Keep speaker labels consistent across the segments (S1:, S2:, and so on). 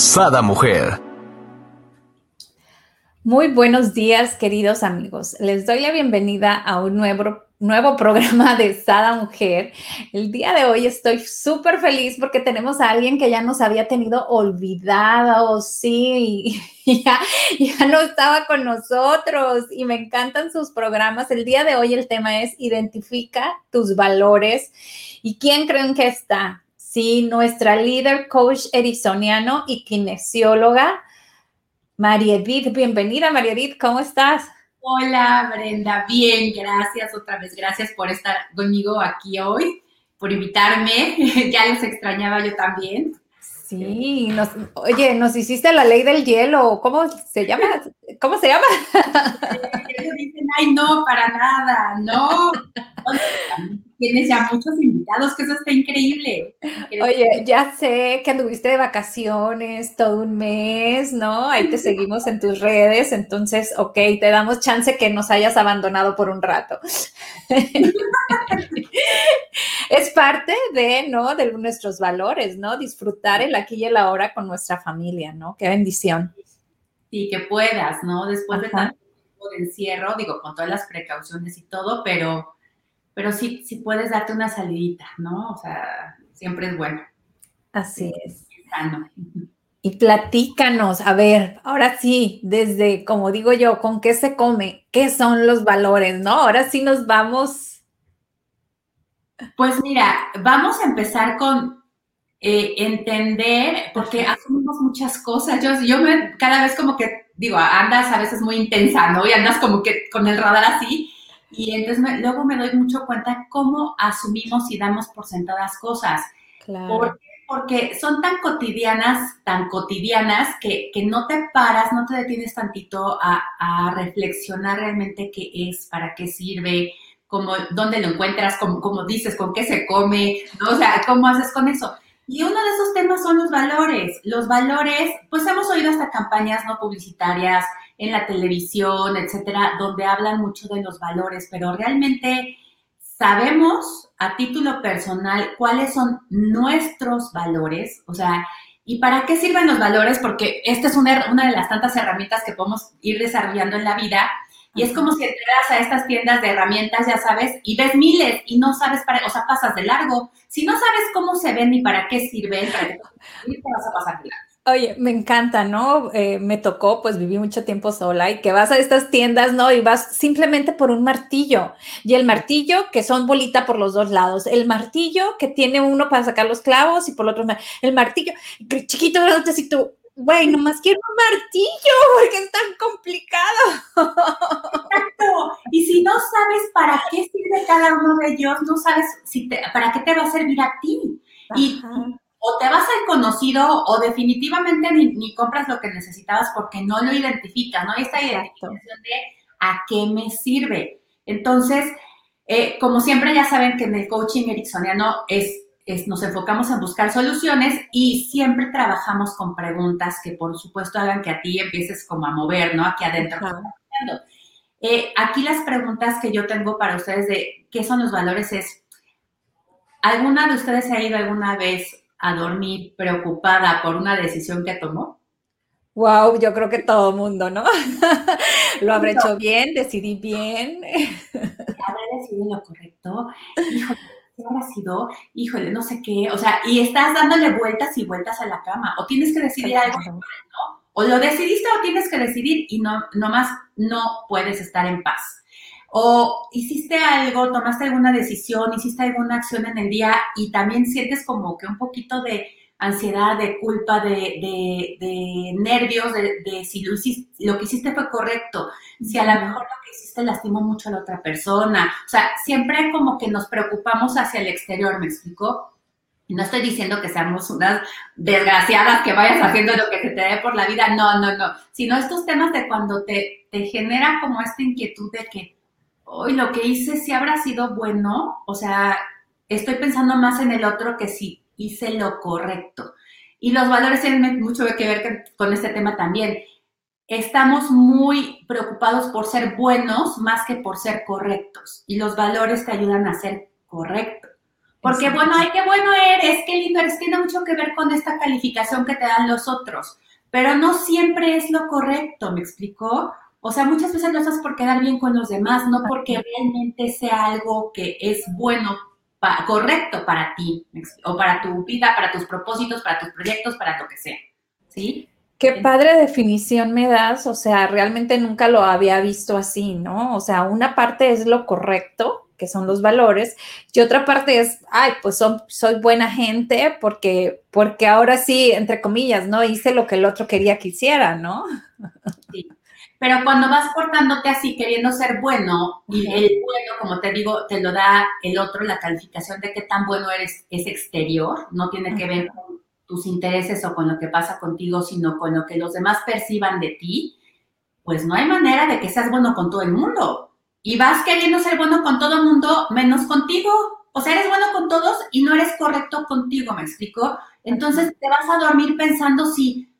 S1: Sada Mujer.
S2: Muy buenos días, queridos amigos. Les doy la bienvenida a un nuevo, nuevo programa de Sada Mujer. El día de hoy estoy súper feliz porque tenemos a alguien que ya nos había tenido olvidado, sí, y ya, ya no estaba con nosotros y me encantan sus programas. El día de hoy el tema es identifica tus valores y quién creen que está. Sí, nuestra líder coach erisoniano y kinesióloga, María Edith. Bienvenida, María Edith, ¿cómo estás?
S3: Hola, Brenda. Bien, gracias otra vez. Gracias por estar conmigo aquí hoy, por invitarme. ya les extrañaba yo también.
S2: Sí, nos, oye, nos hiciste la ley del hielo. ¿Cómo se llama? ¿Cómo se llama?
S3: dicen, ay, no, para nada, no. Tienes ya muchos invitados, que eso está increíble.
S2: Oye, ya sé que anduviste de vacaciones todo un mes, ¿no? Ahí te seguimos en tus redes, entonces, ok, te damos chance que nos hayas abandonado por un rato. es parte de, ¿no? De nuestros valores, ¿no? Disfrutar el aquí y el ahora con nuestra familia, ¿no? Qué bendición.
S3: Sí, que puedas, ¿no? Después de tanto tiempo de encierro, digo, con todas las precauciones y todo, pero pero sí, sí puedes darte una salidita, ¿no? O sea, siempre es bueno.
S2: Así es. Y platícanos, a ver, ahora sí, desde, como digo yo, ¿con qué se come? ¿Qué son los valores? ¿No? Ahora sí nos vamos.
S3: Pues mira, vamos a empezar con eh, entender, porque hacemos muchas cosas. Yo, yo me, cada vez como que, digo, andas a veces muy intensa, ¿no? Y andas como que con el radar así, y entonces luego me doy mucho cuenta cómo asumimos y damos por sentadas cosas. Claro. Porque son tan cotidianas, tan cotidianas, que, que, no te paras, no te detienes tantito a, a, reflexionar realmente qué es, para qué sirve, cómo, dónde lo encuentras, cómo, cómo dices, con qué se come, ¿no? o sea, cómo haces con eso. Y uno de esos temas son los valores. Los valores, pues hemos oído hasta campañas no publicitarias, en la televisión, etcétera, donde hablan mucho de los valores, pero realmente sabemos a título personal cuáles son nuestros valores, o sea, ¿y para qué sirven los valores? Porque esta es una, una de las tantas herramientas que podemos ir desarrollando en la vida. Y es como si entras a estas tiendas de herramientas, ya sabes, y ves miles y no sabes para, o sea, pasas de largo. Si no sabes cómo se ven ni para qué sirven, para qué te vas a pasar de largo.
S2: Oye, me encanta, ¿no? Eh, me tocó, pues viví mucho tiempo sola y que vas a estas tiendas, ¿no? Y vas simplemente por un martillo. Y el martillo que son bolita por los dos lados. El martillo que tiene uno para sacar los clavos y por el otro, el martillo chiquito, así tú, güey, nomás quiero un martillo porque es tan complicado.
S3: Exacto. Y si no sabes para qué sirve cada uno de ellos, no sabes si para qué te va a servir a ti. Y o te vas al conocido o definitivamente ni, compras lo que necesitabas porque no lo identificas, ¿no? Esta identificación de a qué me sirve. Entonces, eh, como siempre ya saben que en el coaching ericksoniano es, es, nos enfocamos en buscar soluciones y siempre trabajamos con preguntas que por supuesto hagan que a ti empieces como a mover, ¿no? Aquí adentro. Eh, aquí las preguntas que yo tengo para ustedes de qué son los valores es, ¿alguna de ustedes ha ido alguna vez a dormir preocupada por una decisión que tomó?
S2: Wow, yo creo que todo mundo, ¿no? lo habré hecho bien, decidí bien.
S3: Habré decidido lo correcto. Híjole, ¿qué habrá sido? Híjole, no sé qué. O sea, y estás dándole vueltas y vueltas a la cama. O tienes que decidir algo, ¿no? O lo decidiste o tienes que decidir y no, nomás no puedes estar en paz o hiciste algo, tomaste alguna decisión, hiciste alguna acción en el día y también sientes como que un poquito de ansiedad, de culpa, de, de, nervios, de, si lo, lo, que hiciste fue correcto, si a lo mejor lo que hiciste lastimó mucho a la otra persona. O sea, siempre como que nos preocupamos hacia el exterior, ¿me explico? no estoy diciendo que seamos unas desgraciadas que vayas haciendo lo que se te dé por la vida, no, no, no, sino estos temas de cuando te, te genera como esta inquietud de que hoy lo que hice si habrá sido bueno, o sea, estoy pensando más en el otro que si hice lo correcto. Y los valores tienen mucho que ver con este tema también. Estamos muy preocupados por ser buenos más que por ser correctos. Y los valores te ayudan a ser correcto. Porque, bueno, ay, qué bueno eres, qué lindo eres, tiene mucho que ver con esta calificación que te dan los otros. Pero no siempre es lo correcto, ¿me explicó? O sea, muchas veces lo haces por quedar bien con los demás, no porque realmente sea algo que es bueno, correcto para ti, o para tu vida, para tus propósitos, para tus proyectos, para lo que sea. ¿Sí?
S2: Qué padre definición me das, o sea, realmente nunca lo había visto así, ¿no? O sea, una parte es lo correcto, que son los valores, y otra parte es, ay, pues soy buena gente porque, porque ahora sí, entre comillas, ¿no? Hice lo que el otro quería que hiciera, ¿no?
S3: Sí. Pero cuando vas portándote así, queriendo ser bueno, y el bueno, como te digo, te lo da el otro, la calificación de qué tan bueno eres, es exterior, no tiene que ver con tus intereses o con lo que pasa contigo, sino con lo que los demás perciban de ti, pues no hay manera de que seas bueno con todo el mundo. Y vas queriendo ser bueno con todo el mundo, menos contigo. O sea, eres bueno con todos y no eres correcto contigo, ¿me explico? Entonces te vas a dormir pensando si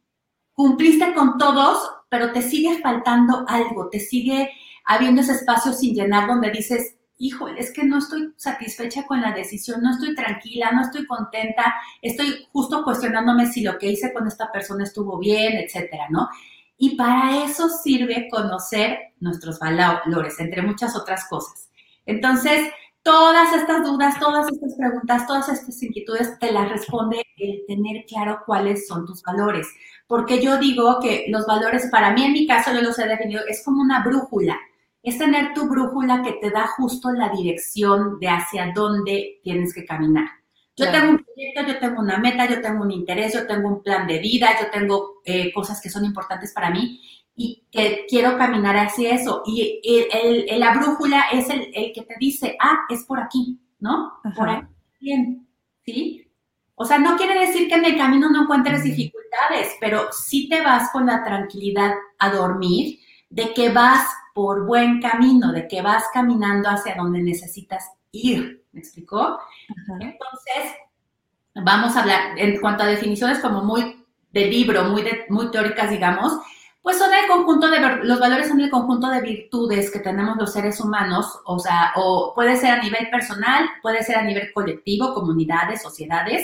S3: cumpliste con todos pero te sigue faltando algo, te sigue habiendo ese espacio sin llenar donde dices, híjole, es que no estoy satisfecha con la decisión, no estoy tranquila, no estoy contenta, estoy justo cuestionándome si lo que hice con esta persona estuvo bien, etcétera, ¿no? Y para eso sirve conocer nuestros valores, entre muchas otras cosas. Entonces, todas estas dudas, todas estas preguntas, todas estas inquietudes te las responde el tener claro cuáles son tus valores porque yo digo que los valores, para mí en mi caso, yo los he definido, es como una brújula. Es tener tu brújula que te da justo la dirección de hacia dónde tienes que caminar. Yo tengo un proyecto, yo tengo una meta, yo tengo un interés, yo tengo un plan de vida, yo tengo eh, cosas que son importantes para mí y que quiero caminar hacia eso. Y el, la brújula es el, el, que te dice, ah, es por aquí, ¿no? Por aquí. Bien, ¿sí? O sea, no quiere decir que en el camino no encuentres dificultades, pero sí te vas con la tranquilidad a dormir de que vas por buen camino, de que vas caminando hacia donde necesitas ir. ¿Me explicó? Entonces, vamos a hablar en cuanto a definiciones como muy de libro, muy, muy teóricas, digamos, pues son el conjunto de, los valores son el conjunto de virtudes que tenemos los seres humanos, o sea, o puede ser a nivel personal, puede ser a nivel colectivo, comunidades, sociedades,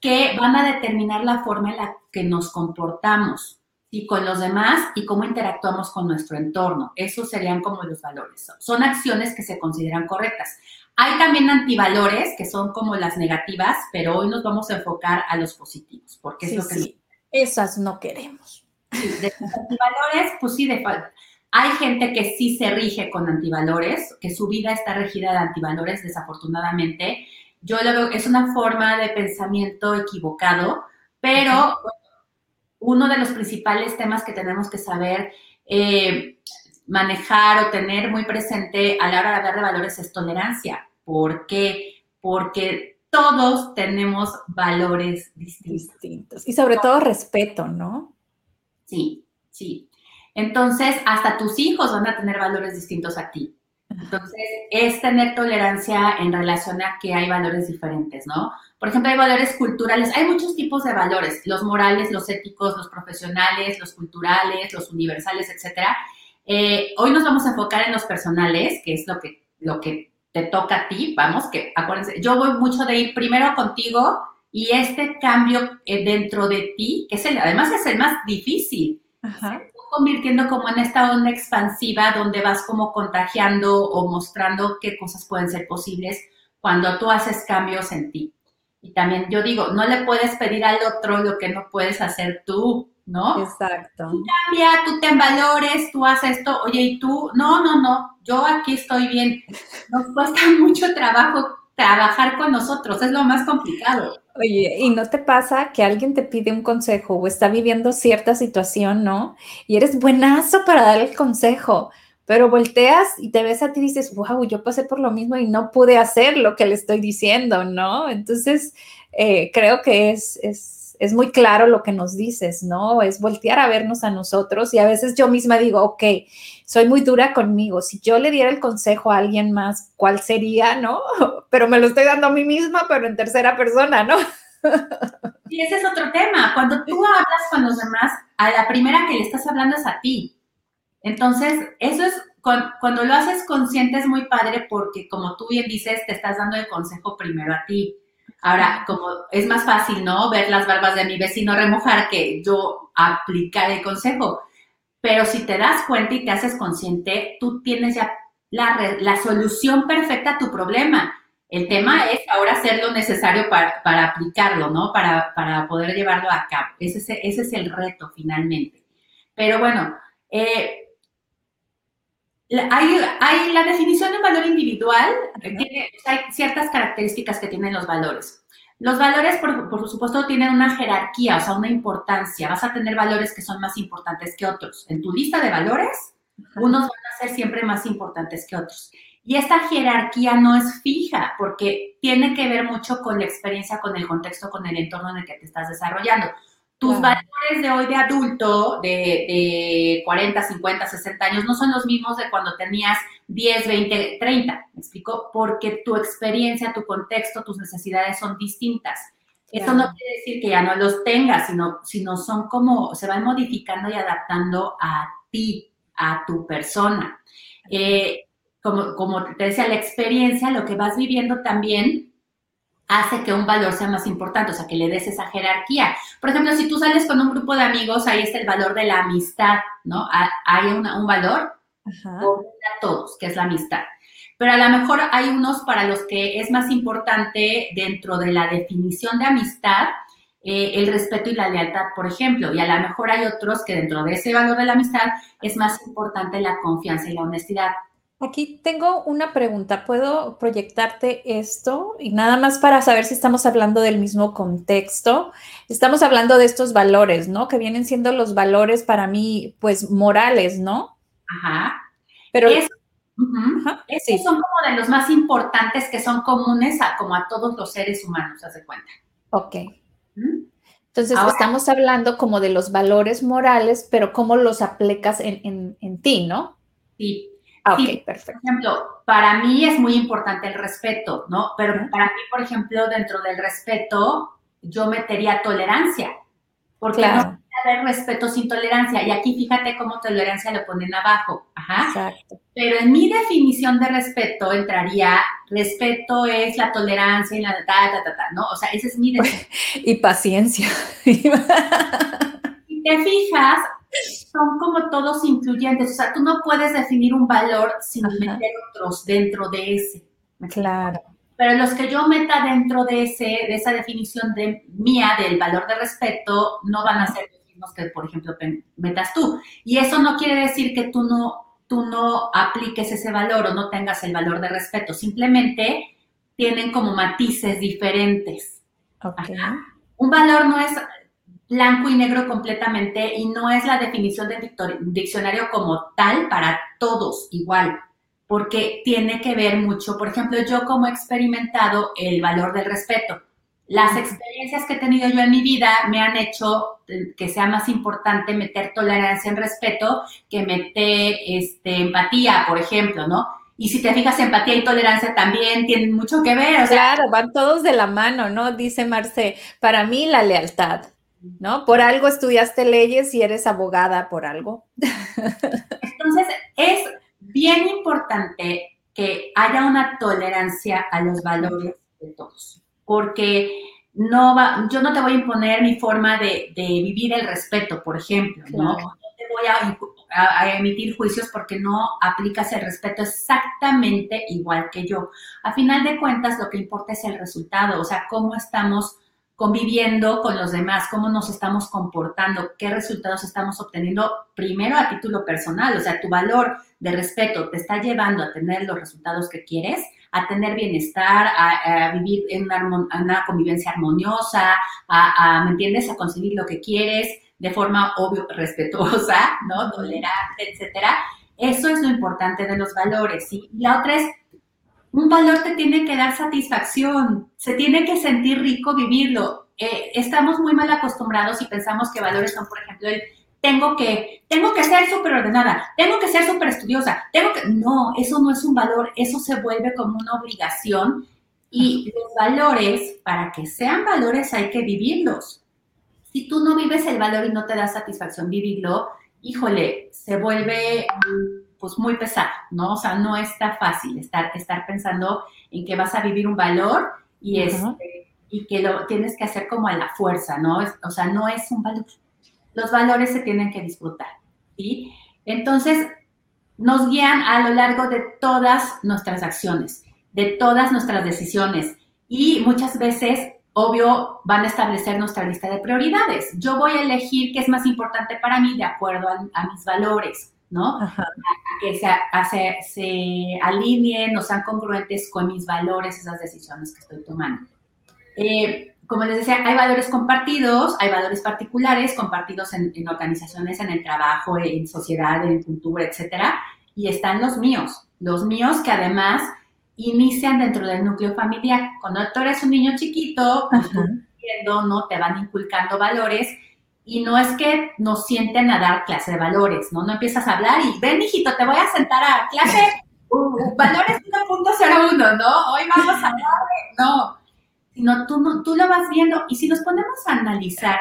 S3: que van a determinar la forma en la que nos comportamos y con los demás y cómo interactuamos con nuestro entorno. Esos serían como los valores. Son acciones que se consideran correctas. Hay también antivalores, que son como las negativas, pero hoy nos vamos a enfocar a los positivos, porque es lo que... Sí.
S2: Esas no queremos.
S3: de antivalores, pues sí, de falta. Hay gente que sí se rige con antivalores, que su vida está regida de antivalores, desafortunadamente, yo lo veo, es una forma de pensamiento equivocado, pero uno de los principales temas que tenemos que saber eh, manejar o tener muy presente a la hora de hablar de valores es tolerancia. ¿Por qué? Porque todos tenemos valores distintos.
S2: Y sobre todo respeto, ¿no?
S3: Sí, sí. Entonces, hasta tus hijos van a tener valores distintos a ti. Entonces, es tener tolerancia en relación a que hay valores diferentes, ¿no? Por ejemplo, hay valores culturales, hay muchos tipos de valores, los morales, los éticos, los profesionales, los culturales, los universales, etcétera. Eh, hoy nos vamos a enfocar en los personales, que es lo que, lo que te toca a ti, vamos, que acuérdense, yo voy mucho de ir primero contigo y este cambio eh, dentro de ti, que es el, además es el más difícil. Ajá convirtiendo como en esta onda expansiva donde vas como contagiando o mostrando qué cosas pueden ser posibles cuando tú haces cambios en ti. Y también yo digo, no le puedes pedir al otro lo que no puedes hacer tú, ¿no?
S2: Exacto.
S3: Tú cambia, tú te valores, tú haces esto, oye, y tú, no, no, no, yo aquí estoy bien. Nos cuesta mucho trabajo trabajar con nosotros, es lo más complicado.
S2: Oye, ¿y no te pasa que alguien te pide un consejo o está viviendo cierta situación, ¿no? Y eres buenazo para dar el consejo, pero volteas y te ves a ti y dices, wow, yo pasé por lo mismo y no pude hacer lo que le estoy diciendo, ¿no? Entonces, eh, creo que es, es, es, muy claro lo que nos dices, ¿no? Es voltear a vernos a nosotros y a veces yo misma digo, ok, soy muy dura conmigo, si yo le diera el consejo a alguien más, ¿cuál sería, no? Pero me lo estoy dando a mí misma, pero en tercera persona, ¿no?
S3: Y ese es otro tema. Cuando tú hablas con los demás, a la primera que le estás hablando es a ti. Entonces, eso es, cuando, lo haces consciente es muy padre porque, como tú bien dices, te estás dando el consejo primero a ti. Ahora, como es más fácil, ¿no? Ver las barbas de mi vecino remojar que yo aplicar el consejo. Pero si te das cuenta y te haces consciente, tú tienes ya la, la solución perfecta a tu problema. El tema es ahora hacer lo necesario para, aplicarlo, ¿no? Para, poder llevarlo a cabo. Ese es, ese es, el reto finalmente. Pero bueno, eh, hay, hay, la definición de valor individual, tiene, hay ciertas características que tienen los valores. Los valores, por, supuesto, tienen una jerarquía, o sea, una importancia. Vas a tener valores que son más importantes que otros. En tu lista de valores, unos van a ser siempre más importantes que otros. Y esta jerarquía no es fija porque tiene que ver mucho con la experiencia, con el contexto, con el entorno en el que te estás desarrollando. Tus valores de hoy de adulto, de, 40, 50, 60 años, no son los mismos de cuando tenías 10, 20, 30. ¿Me explico? Porque tu experiencia, tu contexto, tus necesidades son distintas. Eso no quiere decir que ya no los tengas, sino, sino son como, se van modificando y adaptando a ti, a tu persona. Eh, como, te decía, la experiencia, lo que vas viviendo también hace que un valor sea más importante, o sea, que le des esa jerarquía. Por ejemplo, si tú sales con un grupo de amigos, ahí está el valor de la amistad, ¿no? Hay un valor a todos, que es la amistad. Pero a lo mejor hay unos para los que es más importante dentro de la definición de amistad, eh, el respeto y la lealtad, por ejemplo, y a lo mejor hay otros que dentro de ese valor de la amistad es más importante la confianza y la honestidad.
S2: Aquí tengo una pregunta. ¿Puedo proyectarte esto? Y nada más para saber si estamos hablando del mismo contexto. Estamos hablando de estos valores, ¿no? Que vienen siendo los valores para mí, pues, morales, ¿no?
S3: Ajá. Pero... Es, Esos son como de los más importantes que son comunes a como a todos los seres humanos, haz de cuenta.
S2: Ok. Entonces, estamos hablando como de los valores morales, pero cómo los aplicas en, en, en ti, ¿no?
S3: Sí. Ah, ok, perfecto. Por ejemplo, para mí es muy importante el respeto, ¿no? Pero para mí, por ejemplo, dentro del respeto, yo metería tolerancia, porque no puede haber respeto sin tolerancia. Y aquí fíjate cómo tolerancia lo ponen abajo. Ajá. Exacto. Pero en mi definición de respeto entraría, respeto es la tolerancia y la ta, ta, ta, ta, ¿no? O sea, ese es mi definición.
S2: y paciencia.
S3: si te fijas, son como todos incluyentes, o sea, tú no puedes definir un valor sin meter otros dentro de ese.
S2: Claro.
S3: Pero los que yo meta dentro de, ese, de esa definición de mía del valor de respeto no van a ser los mismos que, por ejemplo, metas tú. Y eso no quiere decir que tú no, tú no apliques ese valor o no tengas el valor de respeto. Simplemente tienen como matices diferentes. Okay. Un valor no es blanco y negro completamente y no es la definición del diccionario como tal para todos igual, porque tiene que ver mucho, por ejemplo, yo como he experimentado el valor del respeto. Las experiencias que he tenido yo en mi vida me han hecho que sea más importante meter tolerancia en respeto que meter este, empatía, por ejemplo, ¿no? Y si te fijas, empatía y tolerancia también tienen mucho que ver.
S2: claro, van todos de la mano, ¿no? Dice Marce, para mí la lealtad. ¿No? Por algo estudiaste leyes y eres abogada por algo.
S3: Entonces, es bien importante que haya una tolerancia a los valores de todos, porque no va, yo no te voy a imponer mi forma de, vivir el respeto, por ejemplo, ¿no? No te voy a, a, emitir juicios porque no aplicas el respeto exactamente igual que yo. A final de cuentas, lo que importa es el resultado, o sea, cómo estamos conviviendo con los demás, cómo nos estamos comportando, qué resultados estamos obteniendo, primero a título personal, o sea, tu valor de respeto te está llevando a tener los resultados que quieres, a tener bienestar, a, vivir en una, convivencia armoniosa, a, ¿me entiendes?, a conseguir lo que quieres de forma obvio, respetuosa, ¿no?, tolerante, etcétera. Eso es lo importante de los valores. Y la otra es un valor te tiene que dar satisfacción, se tiene que sentir rico vivirlo. Eh, estamos muy mal acostumbrados y pensamos que valores son, por ejemplo, el tengo que, tengo que ser súper ordenada, tengo que ser súper estudiosa, tengo que... No, eso no es un valor, eso se vuelve como una obligación y los valores, para que sean valores hay que vivirlos. Si tú no vives el valor y no te da satisfacción vivirlo, híjole, se vuelve pues muy pesado, ¿no? O sea, no está fácil estar, estar pensando en que vas a vivir un valor y, este, y que lo tienes que hacer como a la fuerza, ¿no? O sea, no es un valor. Los valores se tienen que disfrutar, ¿sí? Entonces, nos guían a lo largo de todas nuestras acciones, de todas nuestras decisiones y muchas veces obvio, van a establecer nuestra lista de prioridades. Yo voy a elegir qué es más importante para mí de acuerdo a, mis valores, ¿no? que se, se, alineen o sean congruentes con mis valores, esas decisiones que estoy tomando. Eh, como les decía, hay valores compartidos, hay valores particulares compartidos en, en, organizaciones, en el trabajo, en sociedad, en cultura, etcétera, y están los míos, los míos que además inician dentro del núcleo familiar. Cuando tú eres un niño chiquito, pues ¿no? Te van inculcando valores y no es que nos sienten a dar clase de valores, ¿no? No empiezas a hablar y ven, hijito, te voy a sentar a clase uh, valores 1.01, ¿no? Hoy vamos a hablar no, sino tú, tú lo vas viendo y si nos ponemos a analizar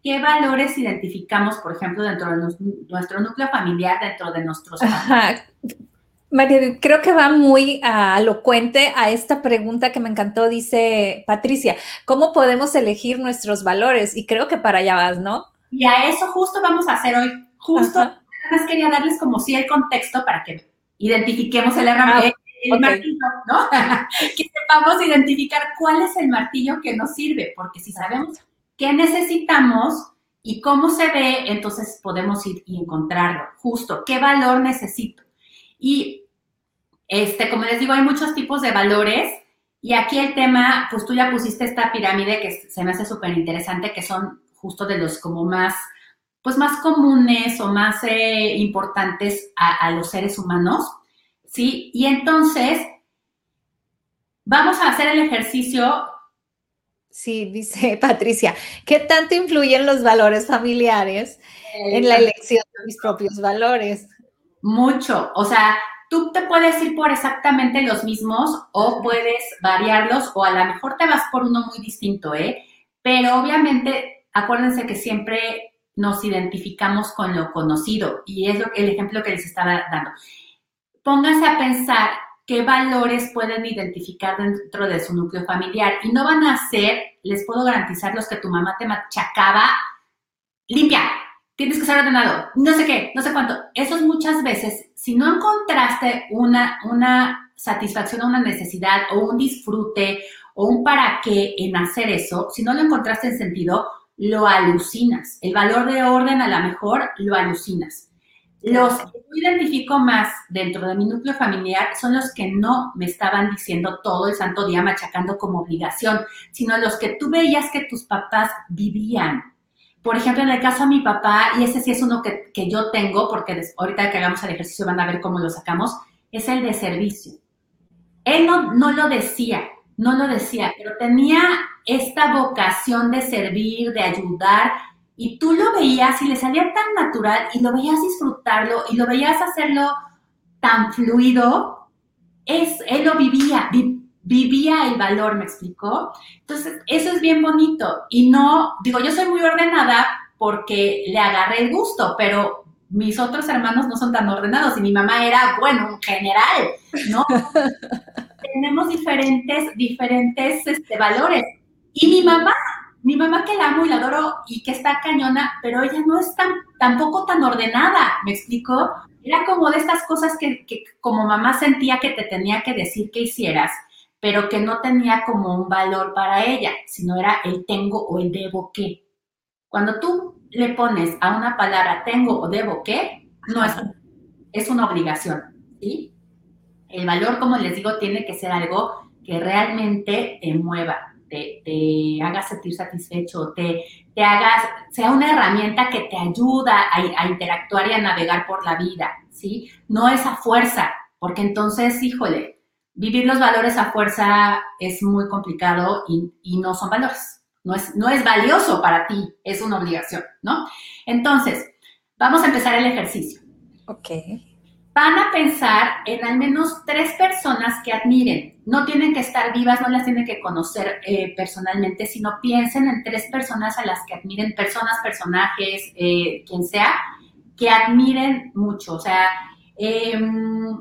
S3: qué valores identificamos, por ejemplo, dentro de nuestro núcleo familiar, dentro de nuestros...
S2: Ajá. María, creo que va muy uh, elocuente a esta pregunta que me encantó, dice Patricia, ¿cómo podemos elegir nuestros valores? Y creo que para allá vas, ¿no?
S3: Y a eso justo vamos a hacer hoy. Justo, además quería darles como sí el contexto para que identifiquemos el, ah, el martillo, ¿no? que sepamos identificar cuál es el martillo que nos sirve, porque si sabemos qué necesitamos y cómo se ve, entonces podemos ir y encontrarlo. Justo, ¿qué valor necesito? Y este, como les digo, hay muchos tipos de valores y aquí el tema, pues tú ya pusiste esta pirámide que se me hace súper interesante, que son justo de los como más, pues más comunes o más eh, importantes a, los seres humanos, ¿sí? Y entonces, vamos a hacer el ejercicio
S2: Sí, dice Patricia, ¿qué tanto influyen los valores familiares en la elección de mis propios valores?
S3: Mucho, o sea, tú te puedes ir por exactamente los mismos o puedes variarlos o a lo mejor te vas por uno muy distinto, ¿eh? Pero obviamente, acuérdense que siempre nos identificamos con lo conocido y es el ejemplo que les estaba dando. Pónganse a pensar qué valores pueden identificar dentro de su núcleo familiar y no van a ser, les puedo garantizar, los que tu mamá te machacaba, limpia, tienes que ser ordenado, no sé qué, no sé cuánto. Eso es muchas veces, si no encontraste una, una satisfacción o una necesidad o un disfrute o un para qué en hacer eso, si no lo encontraste en sentido, lo alucinas. El valor de orden a lo mejor lo alucinas. Los que yo identifico más dentro de mi núcleo familiar son los que no me estaban diciendo todo el santo día machacando como obligación, sino los que tú veías que tus papás vivían, por ejemplo, en el caso de mi papá, y ese sí es uno que, yo tengo, porque ahorita que hagamos el ejercicio van a ver cómo lo sacamos, es el de servicio. Él no lo decía, no lo decía, pero tenía esta vocación de servir, de ayudar, y tú lo veías y le salía tan natural y lo veías disfrutarlo y lo veías hacerlo tan fluido, es, él lo vivía, vivía el valor, ¿me explicó? Entonces, eso es bien bonito. Y no, digo, yo soy muy ordenada porque le agarré el gusto, pero mis otros hermanos no son tan ordenados y mi mamá era, bueno, un general, ¿no? Tenemos diferentes, diferentes este, valores. Y mi mamá, mi mamá que la amo y la adoro y que está cañona, pero ella no es tan, tampoco tan ordenada, ¿me explico? Era como de estas cosas que, que como mamá sentía que te tenía que decir que hicieras pero que no tenía como un valor para ella, sino era el tengo o el debo qué. Cuando tú le pones a una palabra tengo o debo qué, no es, es una obligación, ¿sí? El valor, como les digo, tiene que ser algo que realmente te mueva, te, te haga sentir satisfecho, te, te hagas, sea una herramienta que te ayuda a, a interactuar y a navegar por la vida, ¿sí? No esa fuerza, porque entonces, híjole, vivir los valores a fuerza es muy complicado y, no son valores. No es, no es valioso para ti, es una obligación, ¿no? Entonces, vamos a empezar el ejercicio.
S2: Ok.
S3: Van a pensar en al menos tres personas que admiren. No tienen que estar vivas, no las tienen que conocer eh, personalmente, sino piensen en tres personas a las que admiren, personas, personajes, eh, quien sea, que admiren mucho. O sea, em,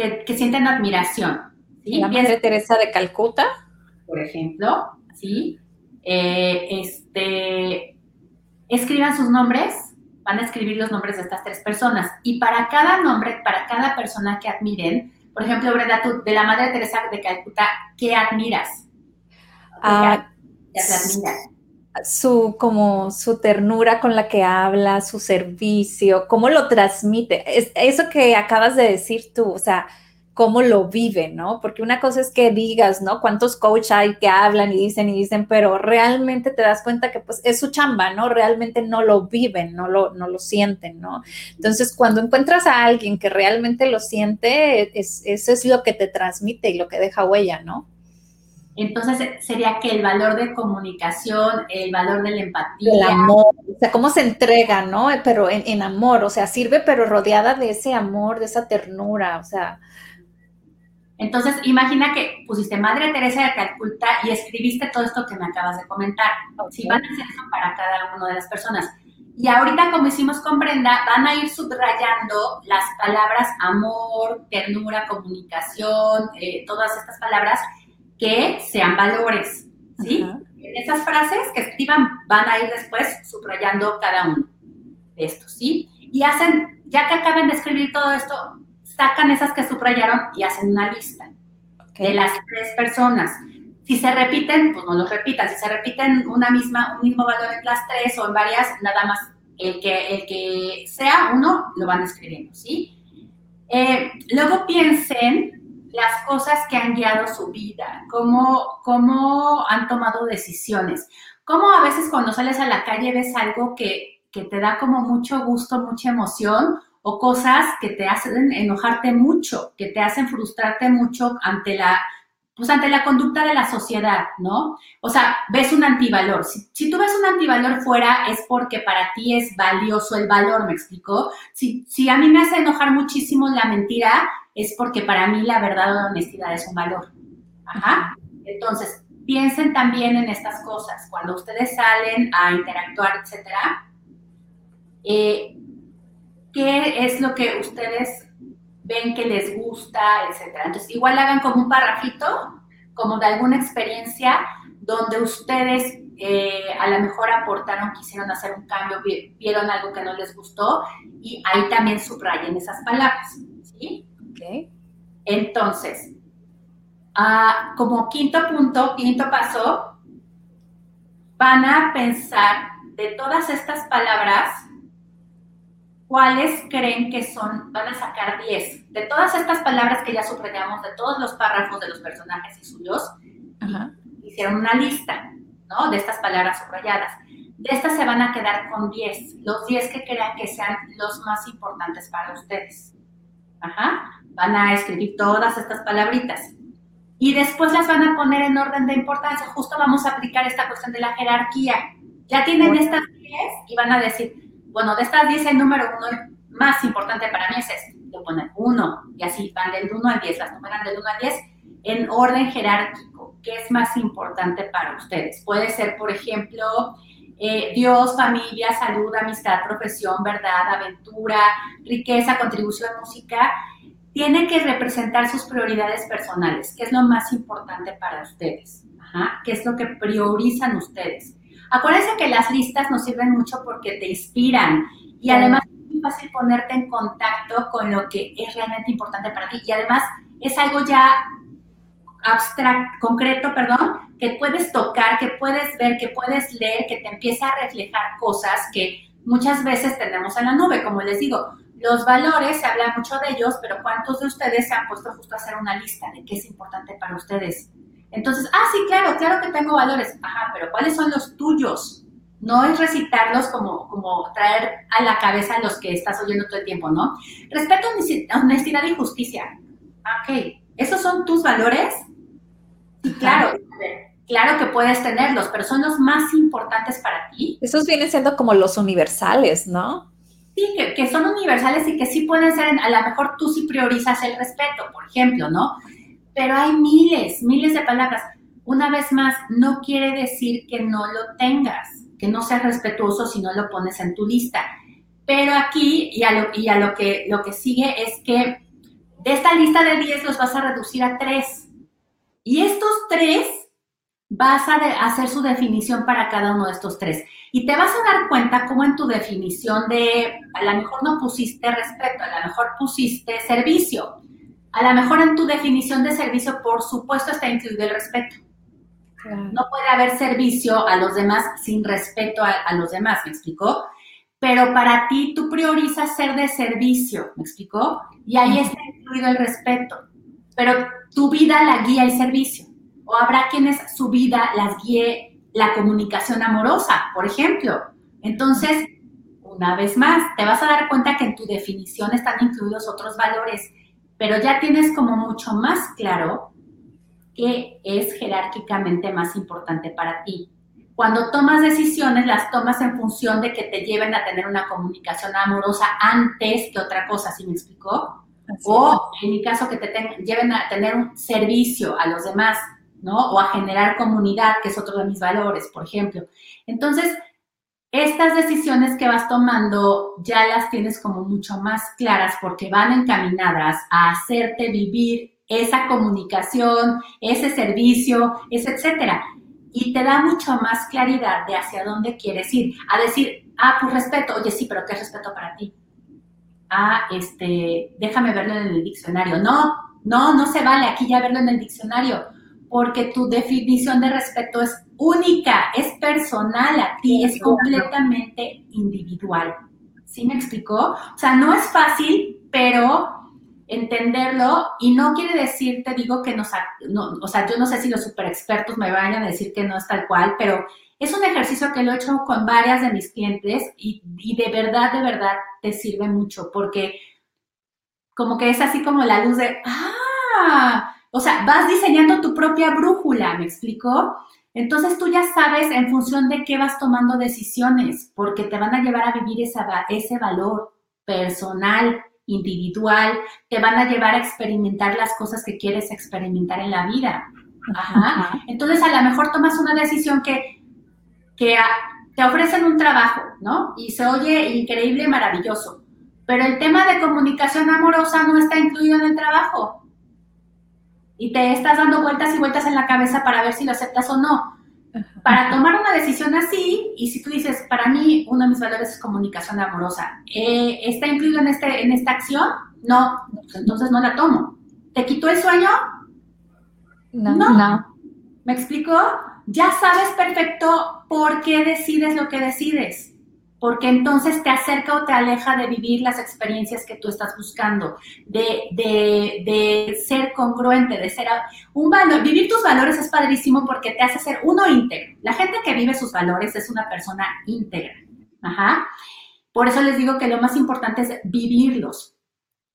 S3: que, sienten admiración.
S2: ¿sí? La Madre Teresa de Calcuta.
S3: Por ejemplo, ¿sí? Eh, este, escriban sus nombres, van a escribir los nombres de estas tres personas. Y para cada nombre, para cada persona que admiren, por ejemplo, Brenda, tú, de la Madre Teresa de Calcuta, ¿qué admiras?
S2: Ah, su como su ternura con la que habla, su servicio, cómo lo transmite. Es, eso que acabas de decir tú, o sea, cómo lo vive, ¿no? Porque una cosa es que digas, ¿no? Cuántos coaches hay que hablan y dicen y dicen, pero realmente te das cuenta que pues es su chamba, ¿no? Realmente no lo viven, no lo, no lo sienten, ¿no? Entonces, cuando encuentras a alguien que realmente lo siente, es, eso es lo que te transmite y lo que deja huella, ¿no?
S3: Entonces sería que el valor de comunicación, el valor de la empatía.
S2: El amor, o sea, cómo se entrega, ¿no? Pero en, amor, o sea, sirve pero rodeada de ese amor, de esa ternura, o sea.
S3: Entonces, imagina que pusiste Madre Teresa de Calcuta y escribiste todo esto que me acabas de comentar. Si van a hacer eso para cada una de las personas. Y ahorita, como hicimos con Brenda, van a ir subrayando las palabras amor, ternura, comunicación, eh, todas estas palabras que sean valores, ¿sí? En esas frases que escriban van a ir después subrayando cada uno de estos, ¿sí? Y hacen, ya que acaben de escribir todo esto, sacan esas que subrayaron y hacen una lista de las tres personas. Si se repiten, pues no los repitan. Si se repiten una misma, un mismo valor en las tres o en varias, nada más el que, el que sea uno lo van escribiendo, ¿sí? Eh, luego piensen las cosas que han guiado su vida, cómo, cómo han tomado decisiones, cómo a veces cuando sales a la calle ves algo que, que te da como mucho gusto, mucha emoción, o cosas que te hacen enojarte mucho, que te hacen frustrarte mucho ante la, pues ante la conducta de la sociedad, ¿no? O sea, ves un antivalor. Si, si, tú ves un antivalor fuera es porque para ti es valioso el valor, ¿me explico? Si, si a mí me hace enojar muchísimo la mentira, es porque para mí la verdad o la honestidad es un valor. Ajá. Entonces, piensen también en estas cosas. Cuando ustedes salen a interactuar, etcétera, eh, ¿qué es lo que ustedes ven que les gusta, etcétera? Entonces, igual hagan como un parrafito, como de alguna experiencia donde ustedes eh, a lo mejor aportaron, quisieron hacer un cambio, vieron algo que no les gustó y ahí también subrayen esas palabras, ¿sí? Entonces, ah, como quinto punto, quinto paso, van a pensar de todas estas palabras, ¿cuáles creen que son? Van a sacar 10. De todas estas palabras que ya subrayamos, de todos los párrafos de los personajes y suyos, hicieron una lista, ¿no? De estas palabras subrayadas. De estas se van a quedar con 10, los 10 que crean que sean los más importantes para ustedes. Ajá van a escribir todas estas palabritas y después las van a poner en orden de importancia. Justo vamos a aplicar esta cuestión de la jerarquía. Ya tienen estas 10 y van a decir, bueno, de estas 10 el número uno más importante para mí es este. Le ponen 1 y así van del 1 al 10, las numeran del 1 al 10 en orden jerárquico. ¿Qué es más importante para ustedes? Puede ser, por ejemplo, eh, Dios, familia, salud, amistad, profesión, verdad, aventura, riqueza, contribución, música tiene que representar sus prioridades personales, qué es lo más importante para ustedes, qué es lo que priorizan ustedes. Acuérdense que las listas nos sirven mucho porque te inspiran y además es muy fácil ponerte en contacto con lo que es realmente importante para ti. Y además es algo ya abstracto, concreto, perdón, que puedes tocar, que puedes ver, que puedes leer, que te empieza a reflejar cosas que muchas veces tenemos en la nube, como les digo, los valores, se habla mucho de ellos, pero ¿cuántos de ustedes se han puesto justo a hacer una lista de qué es importante para ustedes? Entonces, ah, sí, claro, claro que tengo valores. Ajá, pero ¿cuáles son los tuyos? No es recitarlos como, como traer a la cabeza los que estás oyendo todo el tiempo, ¿no? Respeto, honestidad y justicia. Ok, ¿Esos son tus valores? Y claro, claro que puedes tenerlos, pero son los más importantes para ti.
S2: Esos vienen siendo como los universales, ¿no?
S3: Sí, que, son universales y que sí pueden ser, a lo mejor tú sí priorizas el respeto, por ejemplo, ¿no? Pero hay miles, miles de palabras. Una vez más, no quiere decir que no lo tengas, que no seas respetuoso si no lo pones en tu lista. Pero aquí, y a lo, y a lo, que, lo que sigue es que de esta lista de 10 los vas a reducir a 3. Y estos 3 vas a hacer su definición para cada uno de estos tres. Y te vas a dar cuenta cómo en tu definición de, a lo mejor no pusiste respeto, a lo mejor pusiste servicio. A lo mejor en tu definición de servicio, por supuesto, está incluido el respeto. No puede haber servicio a los demás sin respeto a, los demás, ¿me explicó? Pero para ti tú priorizas ser de servicio, ¿me explicó? Y ahí está incluido el respeto. Pero tu vida la guía el servicio o habrá quienes su vida las guíe la comunicación amorosa, por ejemplo. Entonces, una vez más, te vas a dar cuenta que en tu definición están incluidos otros valores, pero ya tienes como mucho más claro qué es jerárquicamente más importante para ti. Cuando tomas decisiones, las tomas en función de que te lleven a tener una comunicación amorosa antes que otra cosa, ¿sí me explicó? o en mi caso, que te lleven a tener un servicio a los demás. O a generar comunidad, que es otro de mis valores, por ejemplo. Entonces, estas decisiones que vas tomando ya las tienes como mucho más claras porque van encaminadas a hacerte vivir esa comunicación, ese servicio, ese etcétera. Y te da mucho más claridad de hacia dónde quieres ir. A decir, ah, pues respeto, oye, sí, pero ¿qué es respeto para ti? Ah, este, déjame verlo en el diccionario. No, no, no se vale aquí ya verlo en el diccionario porque tu definición de respeto es única, es personal a ti, es completamente individual. ¿Sí me explicó? O sea, no es fácil, pero entenderlo y no quiere decir, te digo que nos, o sea, yo no sé si los super expertos me vayan a decir que no es tal cual, pero es un ejercicio que lo he hecho con varias de mis clientes y, y de verdad, de verdad te sirve mucho porque como que es así como la luz de, ah, o sea, vas diseñando tu propia brújula, ¿me explico? Entonces tú ya sabes en función de qué vas tomando decisiones, porque te van a llevar a vivir ese valor personal, individual, te van a llevar a experimentar las cosas que quieres experimentar en la vida. Ajá. Entonces a lo mejor tomas una decisión que, que te ofrecen un trabajo, ¿no? Y se oye increíble, maravilloso. Pero el tema de comunicación amorosa no está incluido en el trabajo y te estás dando vueltas y vueltas en la cabeza para ver si lo aceptas o no. Para tomar una decisión así, y si tú dices, para mí uno de mis valores es comunicación amorosa, eh, ¿está incluido en, este, en esta acción? No, pues entonces no la tomo. ¿Te quitó el sueño?
S2: No, no. no.
S3: ¿Me explico? Ya sabes perfecto por qué decides lo que decides porque entonces te acerca o te aleja de vivir las experiencias que tú estás buscando, de, ser congruente, de ser un valor. Vivir tus valores es padrísimo porque te hace ser uno íntegro. La gente que vive sus valores es una persona íntegra. Ajá. Por eso les digo que lo más importante es vivirlos.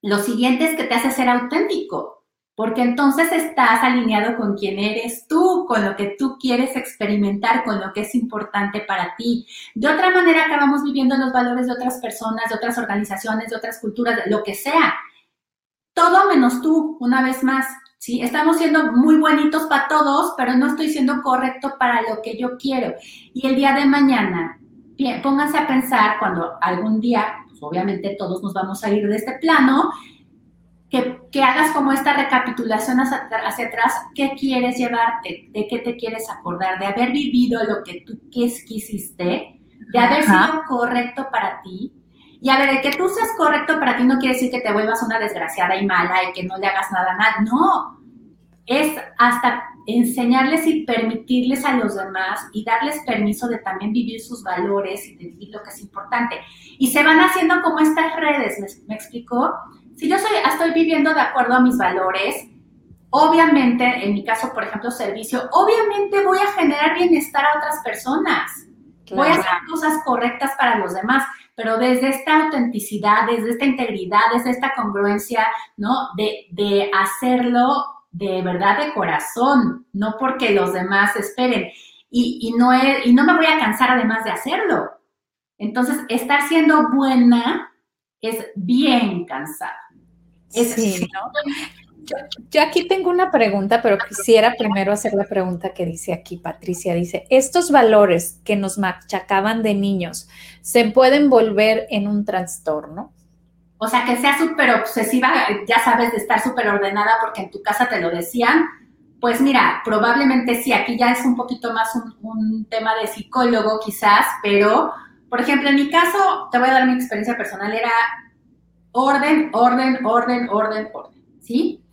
S3: Lo siguiente es que te hace ser auténtico porque entonces estás alineado con quién eres tú, con lo que tú quieres experimentar, con lo que es importante para ti. De otra manera acabamos viviendo los valores de otras personas, de otras organizaciones, de otras culturas, lo que sea. Todo menos tú, una vez más. ¿sí? Estamos siendo muy bonitos para todos, pero no estoy siendo correcto para lo que yo quiero. Y el día de mañana, pónganse a pensar cuando algún día, pues obviamente todos nos vamos a ir de este plano, que, hagas como esta recapitulación hacia, atrás, qué quieres llevarte, de qué te quieres acordar, de haber vivido lo que tú quisiste, de haber sido correcto para ti. Y a ver, el que tú seas correcto para ti no quiere decir que te vuelvas una desgraciada y mala y que no le hagas nada a nadie. No, es hasta enseñarles y permitirles a los demás y darles permiso de también vivir sus valores y de vivir lo que es importante. Y se van haciendo como estas redes, ¿me, me explicó? Si yo soy, estoy viviendo de acuerdo a mis valores, obviamente, en mi caso, por ejemplo, servicio, obviamente voy a generar bienestar a otras personas. Voy a hacer cosas correctas para los demás, pero desde esta autenticidad, desde esta integridad, desde esta congruencia, ¿no? De, de hacerlo de verdad de corazón, no porque los demás esperen. Y, no, y no me voy a cansar además de hacerlo. Entonces, estar siendo buena es bien cansado.
S2: Sí, ¿no? Yo, aquí tengo una pregunta, pero quisiera primero hacer la pregunta que dice aquí Patricia. Dice, ¿estos valores que nos machacaban de niños se pueden volver en un trastorno?
S3: O sea, que sea súper obsesiva, ya sabes, de estar súper ordenada porque en tu casa te lo decían. Pues mira, probablemente sí, aquí ya es un poquito más un tema de psicólogo quizás, pero, por ejemplo, en mi caso, te voy a dar mi experiencia personal, era orden, orden, orden, orden, orden, ¿sí?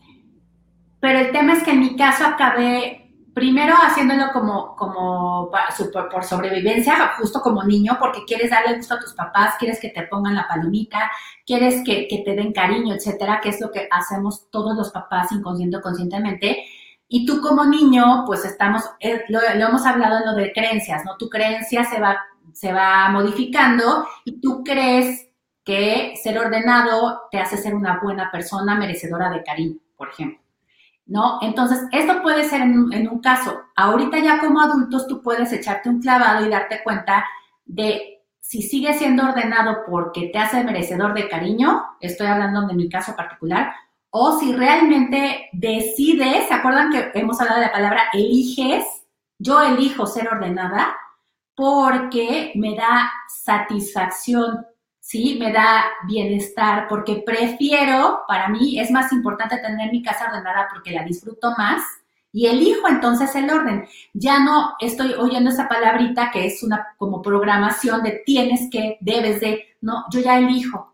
S3: Pero el tema es que en mi caso acabé primero haciéndolo como, como por, sobrevivencia, justo como niño, porque quieres darle gusto a tus papás, quieres que te pongan la palomita, quieres que, te den cariño, etcétera, que es lo que hacemos todos los papás inconsciente o conscientemente. Y tú como niño, pues estamos, eh, lo, lo, hemos hablado en lo de creencias, ¿no? Tu creencia se va, se va modificando y tú crees que ser ordenado te hace ser una buena persona merecedora de cariño, por ejemplo. ¿no? Entonces, esto puede ser en, un caso. Ahorita ya como adultos tú puedes echarte un clavado y darte cuenta de si sigue siendo ordenado porque te hace merecedor de cariño, estoy hablando de mi caso particular, o si realmente decides, ¿se acuerdan que hemos hablado de la palabra eliges? Yo elijo ser ordenada porque me da satisfacción ¿sí? Me da bienestar porque prefiero, para mí es más importante tener mi casa ordenada porque la disfruto más y elijo entonces el orden. Ya no estoy oyendo esa palabrita que es una como programación de tienes que, debes de, no, yo ya elijo.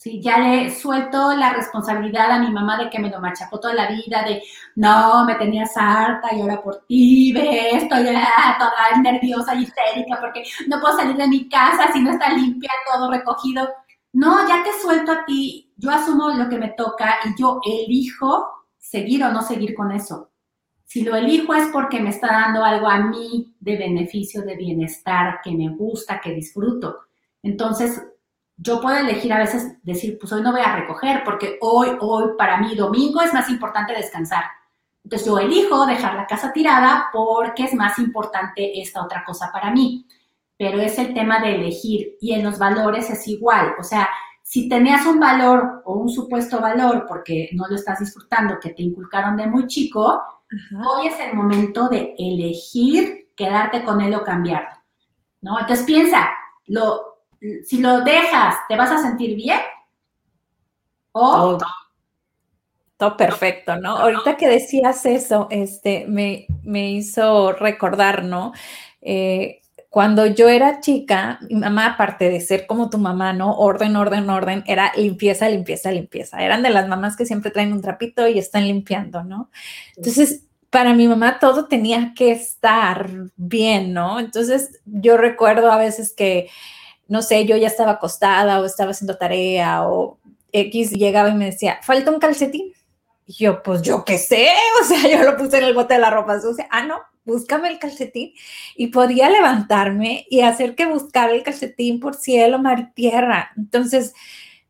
S3: Sí, ya le suelto la responsabilidad a mi mamá de que me lo machacó toda la vida, de no, me tenías harta y ahora por ti, ve, estoy toda nerviosa y histérica porque no puedo salir de mi casa si no está limpia, todo recogido. No, ya te suelto a ti, yo asumo lo que me toca y yo elijo seguir o no seguir con eso. Si lo elijo es porque me está dando algo a mí de beneficio, de bienestar, que me gusta, que disfruto. Entonces, yo puedo elegir a veces decir, pues hoy no voy a recoger porque hoy, hoy para mí domingo es más importante descansar. Entonces yo elijo dejar la casa tirada porque es más importante esta otra cosa para mí. Pero es el tema de elegir y en los valores es igual. O sea, si tenías un valor o un supuesto valor porque no lo estás disfrutando, que te inculcaron de muy chico, hoy es el momento de elegir quedarte con él o cambiarlo. ¿no? Entonces piensa, lo, si lo dejas, ¿te vas a sentir bien?
S2: O... Todo, perfecto, ¿no? Ahorita que decías eso, este, me, me hizo recordar, ¿no? Eh, cuando yo era chica, mi mamá, aparte de ser como tu mamá, ¿no? Orden, orden, orden, era limpieza, limpieza, limpieza. Eran de las mamás que siempre traen un trapito y están limpiando, ¿no? Entonces, para mi mamá todo tenía que estar bien, ¿no? Entonces, yo recuerdo a veces que no sé, yo ya estaba acostada o estaba haciendo tarea o X llegaba y me decía, falta un calcetín. Y yo, pues yo qué sé, o sea, yo lo puse en el bote de la ropa sucia. Ah, no, búscame el calcetín. Y podía levantarme y hacer que buscar el calcetín por cielo, mar y tierra. Entonces,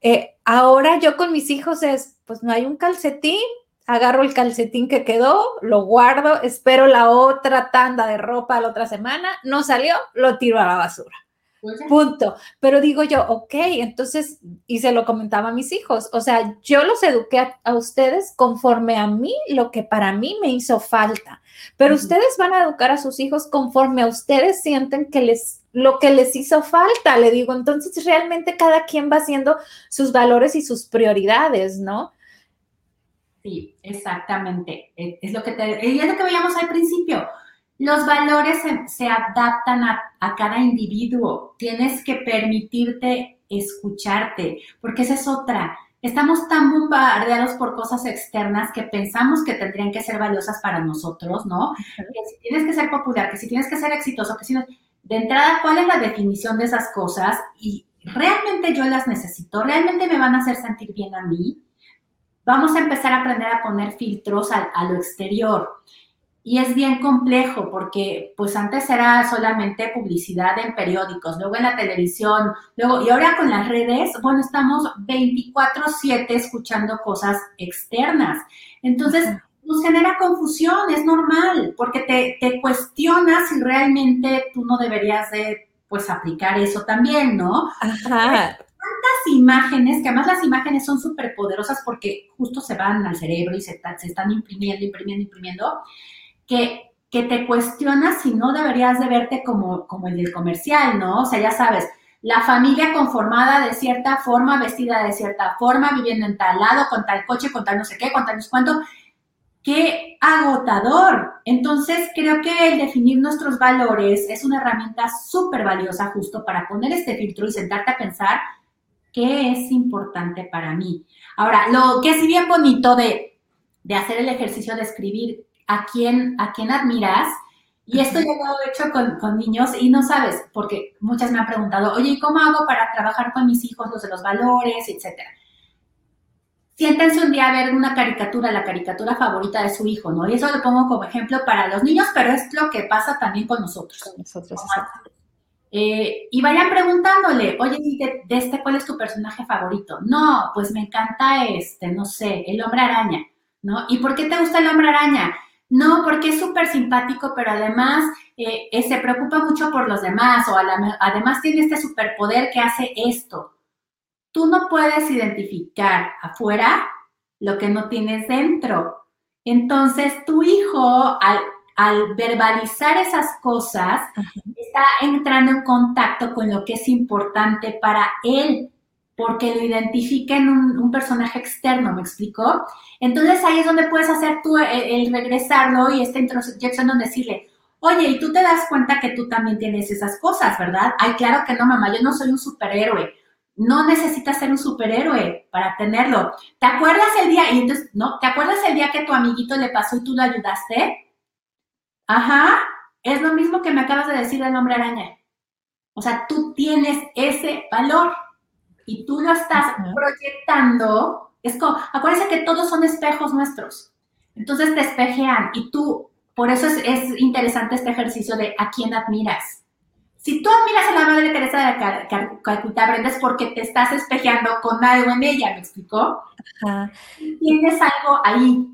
S2: eh, ahora yo con mis hijos es, pues no hay un calcetín, agarro el calcetín que quedó, lo guardo, espero la otra tanda de ropa la otra semana, no salió, lo tiro a la basura. Punto. Pero digo yo, ok, entonces, y se lo comentaba a mis hijos, o sea, yo los eduqué a, ustedes conforme a mí, lo que para mí me hizo falta, pero ustedes van a educar a sus hijos conforme a ustedes sienten que les, lo que les hizo falta, le digo, entonces realmente cada quien va haciendo sus valores y sus prioridades, ¿no?
S3: Sí, exactamente. Es lo que te, es lo que veíamos al principio los valores se, adaptan a, cada individuo. Tienes que permitirte escucharte, porque esa es otra. Estamos tan bombardeados por cosas externas que pensamos que tendrían que ser valiosas para nosotros, ¿no? Que si tienes que ser popular, que si tienes que ser exitoso, que si no... De entrada, ¿cuál es la definición de esas cosas? Y realmente yo las necesito, realmente me van a hacer sentir bien a mí. Vamos a empezar a aprender a poner filtros a lo exterior. Y es bien complejo porque pues antes era solamente publicidad en periódicos, luego en la televisión, luego y ahora con las redes, bueno, estamos 24/7 escuchando cosas externas. Entonces, nos genera confusión, es normal, porque te, te cuestionas si realmente tú no deberías de, pues, aplicar eso también, ¿no?
S2: Ajá.
S3: Tantas imágenes, que además las imágenes son súper poderosas porque justo se van al cerebro y se, se están imprimiendo, imprimiendo, imprimiendo, que, te cuestionas si no deberías de verte como, como el del comercial, ¿no? O sea, ya sabes, la familia conformada de cierta forma, vestida de cierta forma, viviendo en tal lado, con tal coche, con tal no sé qué, con tal no sé cuánto. ¡Qué agotador! Entonces, creo que el definir nuestros valores es una herramienta súper valiosa justo para poner este filtro y sentarte a pensar qué es importante para mí. Ahora, lo que es bien bonito de, de hacer el ejercicio de escribir a quién, a quién admiras, y esto ya lo he hecho con, niños y no sabes, porque muchas me han preguntado, oye, ¿cómo hago para trabajar con mis hijos los de los valores, etcétera? Siéntense un día a ver una caricatura, la caricatura favorita de su hijo, ¿no? Y eso lo pongo como ejemplo para los niños, pero es lo que pasa también con nosotros. Con nosotros. Eh, y vayan preguntándole, oye, de, de, este, ¿cuál es tu personaje favorito? No, pues me encanta este, no sé, el hombre araña, ¿no? ¿Y por qué te gusta el hombre araña? No, porque es súper simpático, pero además eh, eh, se preocupa mucho por los demás o además tiene este superpoder que hace esto. Tú no puedes identificar afuera lo que no tienes dentro. Entonces, tu hijo, al, verbalizar esas cosas, está entrando en contacto con lo que es importante para él porque lo identifica en un, personaje externo, ¿me explicó? Entonces ahí es donde puedes hacer tú el, regresarlo y esta introyección donde decirle, oye, y tú te das cuenta que tú también tienes esas cosas, ¿verdad? Ay, claro que no, mamá, yo no soy un superhéroe. No necesitas ser un superhéroe para tenerlo. ¿Te acuerdas el día? Y entonces, ¿no? ¿Te acuerdas el día que tu amiguito le pasó y tú lo ayudaste? Ajá, es lo mismo que me acabas de decir del hombre araña. O sea, tú tienes ese valor y tú lo estás proyectando, es como, acuérdense que todos son espejos nuestros. Entonces te espejean y tú, por eso es, interesante este ejercicio de a quién admiras. Si tú admiras a la Madre Teresa de Calcuta, Brenda, es porque te estás espejeando con algo en ella, ¿me explicó? Ajá. Tienes algo ahí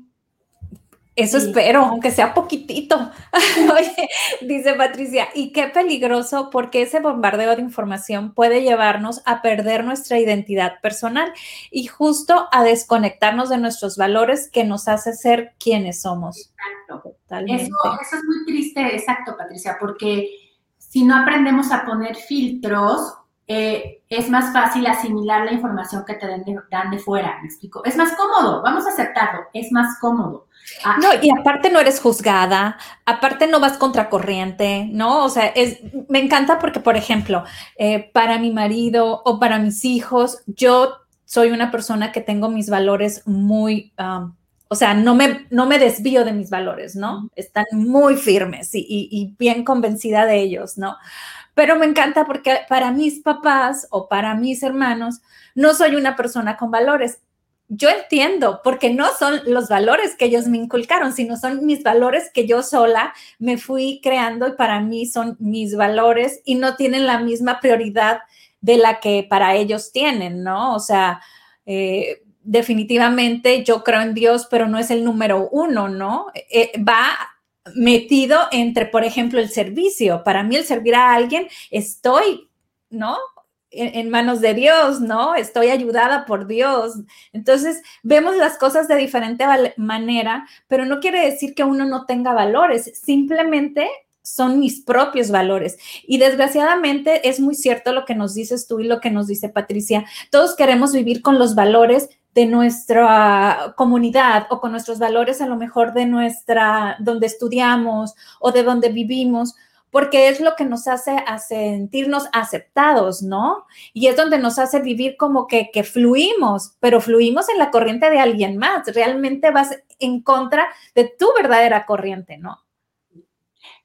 S2: eso espero, aunque sea poquitito. Oye, dice Patricia, y qué peligroso porque ese bombardeo de información puede llevarnos a perder nuestra identidad personal y justo a desconectarnos de nuestros valores que nos hace ser quienes somos.
S3: Exacto. Eso, es muy triste, exacto, Patricia, porque si no aprendemos a poner filtros, eh, es más fácil asimilar la información que te dan de fuera, ¿me explico? Es más cómodo, vamos a aceptarlo, es más cómodo
S2: Ah. No, y aparte no eres juzgada, aparte no vas contracorriente, ¿no? O sea, es, me encanta porque, por ejemplo, eh, para mi marido o para mis hijos, yo soy una persona que tengo mis valores muy, o sea, no me, no me desvío de mis valores, ¿no? Están muy firmes y, y bien convencida de ellos, ¿no? Pero me encanta porque para mis papás o para mis hermanos, no soy una persona con valores yo entiendo, porque no son los valores que ellos me inculcaron, sino son mis valores que yo sola me fui creando y para mí son mis valores y no tienen la misma prioridad de la que para ellos tienen, ¿no? O sea, eh, definitivamente yo creo en Dios, pero no es el número uno, ¿no? Eh, va metido entre, por ejemplo, el servicio. Para mí el servir a alguien, estoy, ¿no? en, manos de Dios, ¿no? Estoy ayudada por Dios. Entonces, vemos las cosas de diferente manera, pero no quiere decir que uno no tenga valores, simplemente son mis propios valores. Y desgraciadamente es muy cierto lo que nos dices tú y lo que nos dice Patricia. Todos queremos vivir con los valores de nuestra comunidad o con nuestros valores a lo mejor de nuestra, donde estudiamos o de donde vivimos, porque es lo que nos hace a sentirnos aceptados, ¿no? Y es donde nos hace vivir como que, que fluimos, pero fluimos en la corriente de alguien más, realmente vas en contra de tu verdadera corriente, ¿no?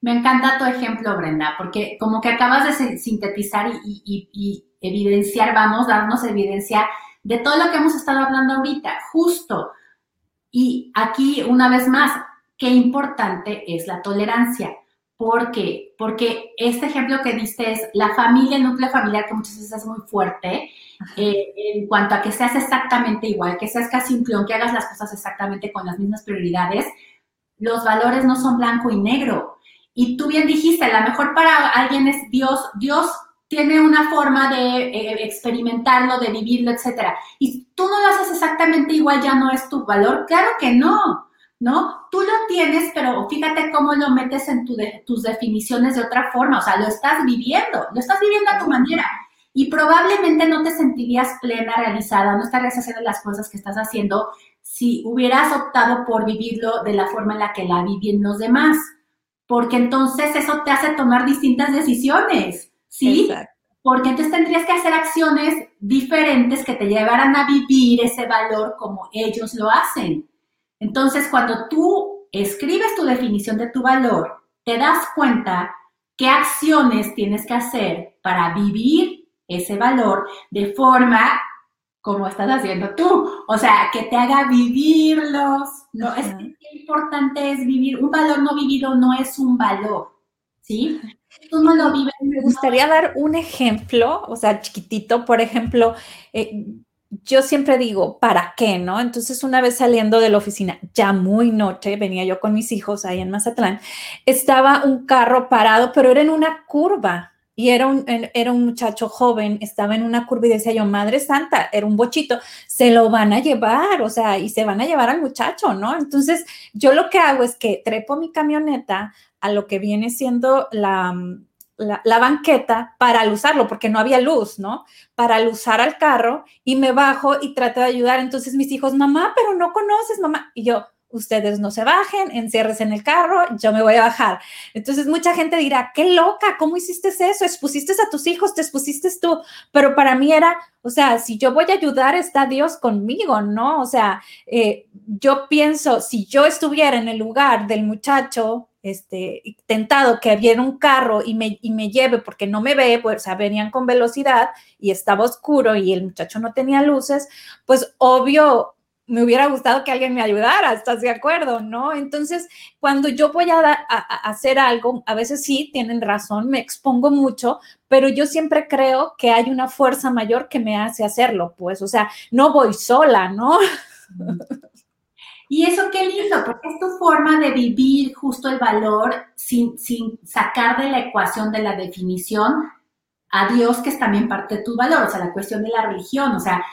S3: Me encanta tu ejemplo, Brenda, porque como que acabas de sintetizar y, evidenciar, vamos, darnos evidencia de todo lo que hemos estado hablando ahorita, justo. Y aquí, una vez más, qué importante es la tolerancia ¿Por qué? Porque este ejemplo que diste es la familia, el núcleo familiar, que muchas veces es muy fuerte, eh, en cuanto a que seas exactamente igual, que seas casi un clon, que hagas las cosas exactamente con las mismas prioridades, los valores no son blanco y negro. Y tú bien dijiste, a lo mejor para alguien es Dios, Dios tiene una forma de eh, experimentarlo, de vivirlo, etcétera. Y tú no lo haces exactamente igual, ya no es tu valor. Claro que no. ¿no? Tú lo tienes, pero fíjate cómo lo metes en tus definiciones de otra forma, o sea, lo estás viviendo, lo estás viviendo a tu manera. Y probablemente no te sentirías plena, realizada, no estarías haciendo las cosas que estás haciendo si hubieras optado por vivirlo de la forma en la que la viven los demás. Porque entonces eso te hace tomar distintas decisiones, ¿sí? Porque entonces tendrías que hacer acciones diferentes que te llevaran a vivir ese valor como ellos lo hacen. Entonces, cuando tú escribes tu definición de tu valor, te das cuenta qué acciones tienes que hacer para vivir ese valor de forma como estás haciendo tú. O sea, que te haga vivirlos. No, es importante es vivir. Un valor no vivido no es un valor. ¿Sí?
S2: Tú no lo vives. Me gustaría dar un ejemplo, o sea, chiquitito, por ejemplo, eh, yo siempre digo, ¿para qué? ¿No? Entonces, una vez saliendo de la oficina, ya muy noche, venía yo con mis hijos ahí en Mazatlán, estaba un carro parado, pero era en una curva y era un, era un muchacho joven, estaba en una curva y decía yo, Madre Santa, era un bochito, se lo van a llevar, o sea, y se van a llevar al muchacho, ¿no? Entonces, yo lo que hago es que trepo mi camioneta a lo que viene siendo la la, banqueta para usarlo, porque no había luz, ¿no? Para usar al carro y me bajo y trato de ayudar. Entonces mis hijos, mamá, pero no conoces, mamá. Y yo, ustedes no se bajen, encierres en el carro, yo me voy a bajar. Entonces mucha gente dirá, qué loca, ¿cómo hiciste eso? Expusiste a tus hijos, te expusiste tú, pero para mí era, o sea, si yo voy a ayudar, está Dios conmigo, ¿no? O sea, eh, yo pienso, si yo estuviera en el lugar del muchacho, este, tentado que viera un carro y me, y me lleve porque no me ve, pues, o sea, venían con velocidad y estaba oscuro y el muchacho no tenía luces, pues obvio me hubiera gustado que alguien me ayudara, ¿estás de acuerdo? ¿No? Entonces, cuando yo voy a, hacer algo, a veces sí, tienen razón, me expongo mucho, pero yo siempre creo que hay una fuerza mayor que me hace hacerlo, pues, o sea, no voy sola, ¿no?
S3: Y eso qué lindo, porque es tu forma de vivir justo el valor sin, sin sacar de la ecuación de la definición a Dios, que es también parte de tu valor, o sea, la cuestión de la religión, o sea,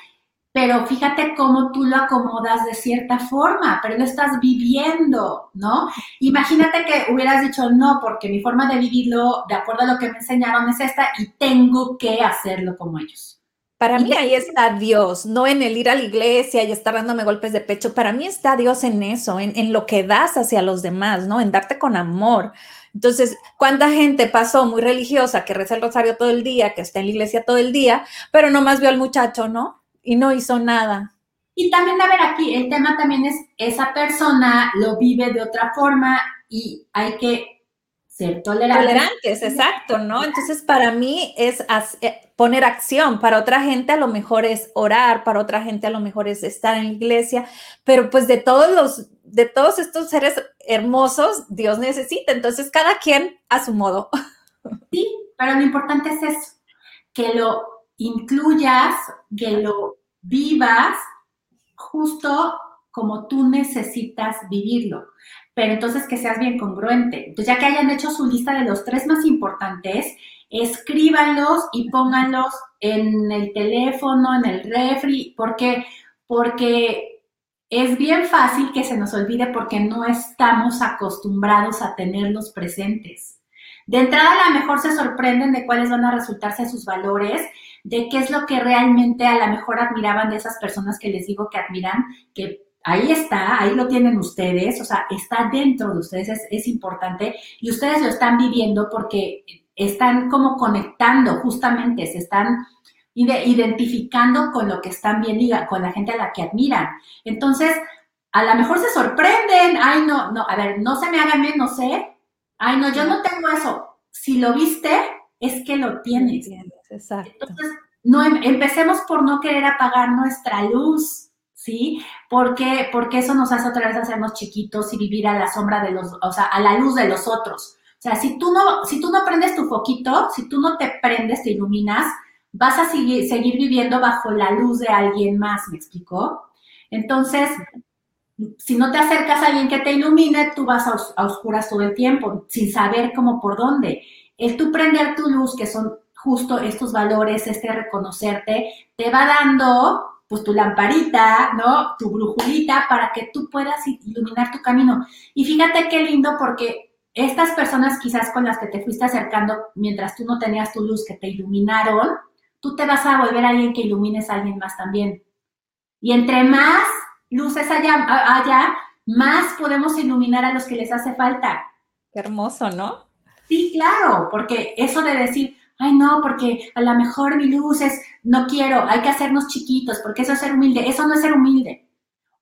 S3: pero fíjate cómo tú lo acomodas de cierta forma, pero lo estás viviendo, ¿no? Imagínate que hubieras dicho, no, porque mi forma de vivirlo, de acuerdo a lo que me enseñaron, es esta y tengo que hacerlo como ellos.
S2: Para mí ahí está Dios, no en el ir a la iglesia y estar dándome golpes de pecho. Para mí está Dios en eso, en, en, lo que das hacia los demás, ¿no? En darte con amor. Entonces, ¿cuánta gente pasó muy religiosa que reza el rosario todo el día, que está en la iglesia todo el día, pero nomás vio al muchacho, ¿no? Y no hizo nada.
S3: Y también, a ver, aquí el tema también es, esa persona lo vive de otra forma y hay que ser
S2: tolerantes. exacto, ¿no? Entonces, para mí es eh, poner acción, para otra gente a lo mejor es orar, para otra gente a lo mejor es estar en la iglesia, pero pues de todos los, de todos estos seres hermosos, Dios necesita, entonces cada quien a su modo.
S3: Sí, pero lo importante es eso, que lo incluyas, que lo vivas justo como tú necesitas vivirlo pero entonces que seas bien congruente. Entonces, ya que hayan hecho su lista de los tres más importantes, escríbanlos y pónganlos en el teléfono, en el refri, porque porque es bien fácil que se nos olvide porque no estamos acostumbrados a tenerlos presentes. De entrada, a lo mejor se sorprenden de cuáles van a resultarse sus valores, de qué es lo que realmente a lo mejor admiraban de esas personas que les digo que admiran, que ahí está, ahí lo tienen ustedes, o sea, está dentro de ustedes, es, importante y ustedes lo están viviendo porque están como conectando justamente, se están identificando con lo que están viendo con la gente a la que admiran. Entonces, a lo mejor se sorprenden, ay, no, no, a ver, no se me haga menos, ¿eh? Ay, no, yo no tengo eso. Si lo viste, es que lo tienes. Exacto. Entonces, no, em, empecemos por no querer apagar nuestra luz ¿sí? Porque, porque eso nos hace otra vez hacernos chiquitos y vivir a la sombra de los, o sea, a la luz de los otros. O sea, si tú no, si tú no prendes tu foquito, si tú no te prendes, te iluminas, vas a seguir, seguir viviendo bajo la luz de alguien más, ¿me explicó? Entonces, si no te acercas a alguien que te ilumine, tú vas a, oscuras todo el tiempo, sin saber cómo por dónde. El tú prender tu luz, que son justo estos valores, este reconocerte, te va dando pues tu lamparita, ¿no? Tu brujulita para que tú puedas iluminar tu camino. Y fíjate qué lindo porque estas personas quizás con las que te fuiste acercando mientras tú no tenías tu luz que te iluminaron, tú te vas a volver alguien que ilumines a alguien más también. Y entre más luces allá, allá, más podemos iluminar a los que les hace falta.
S2: Qué hermoso, ¿no?
S3: Sí, claro, porque eso de decir, ay no, porque a lo mejor mi luz es, no quiero, hay que hacernos chiquitos, porque eso es ser humilde, eso no es ser humilde.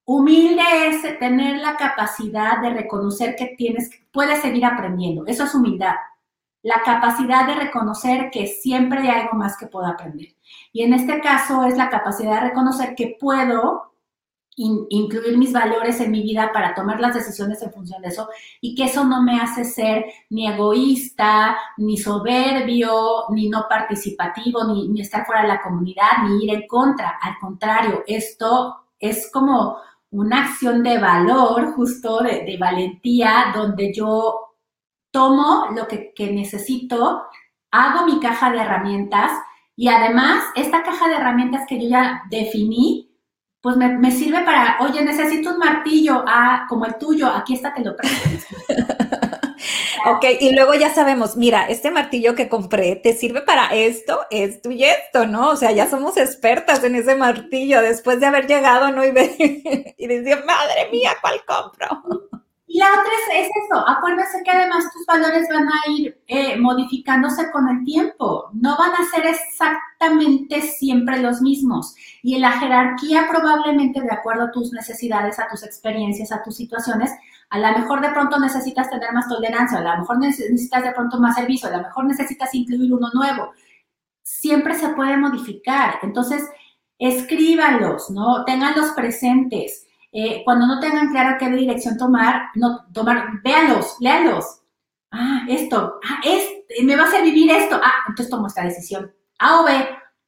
S3: Humilde es tener la capacidad de reconocer que tienes, puedes seguir aprendiendo, eso es humildad. La capacidad de reconocer que siempre hay algo más que puedo aprender. Y en este caso es la capacidad de reconocer que puedo incluir mis valores en mi vida para tomar las decisiones en función de eso y que eso no me hace ser ni egoísta, ni soberbio, ni no participativo, ni, estar fuera de la comunidad, ni ir en contra. Al contrario, esto es como una acción de valor, justo de, valentía, donde yo tomo lo que, que necesito, hago mi caja de herramientas y además esta caja de herramientas que yo ya definí, pues me, sirve para, oye, necesito un martillo, ah, como el tuyo, aquí está, te lo presto.
S2: ok, y luego ya sabemos, mira, este martillo que compré te sirve para esto, esto y esto, ¿no? O sea, ya somos expertas en ese martillo después de haber llegado, ¿no? Y, y decir, madre mía, ¿cuál compro?
S3: Y la otra es, eso, acuérdense que además tus valores van a ir eh, modificándose con el tiempo, no van a ser exactamente siempre los mismos. Y en la jerarquía probablemente de acuerdo a tus necesidades, a tus experiencias, a tus situaciones, a lo mejor de pronto necesitas tener más tolerancia, a lo mejor necesitas de pronto más servicio, a lo mejor necesitas incluir uno nuevo. Siempre se puede modificar. Entonces, escríbanlos, ¿no? Ténganlos presentes eh, cuando no tengan claro qué dirección tomar, no tomar, véanlos, léanlos. Ah, esto, ah, es, me va a hacer vivir esto. Ah, entonces tomo esta decisión. A o B,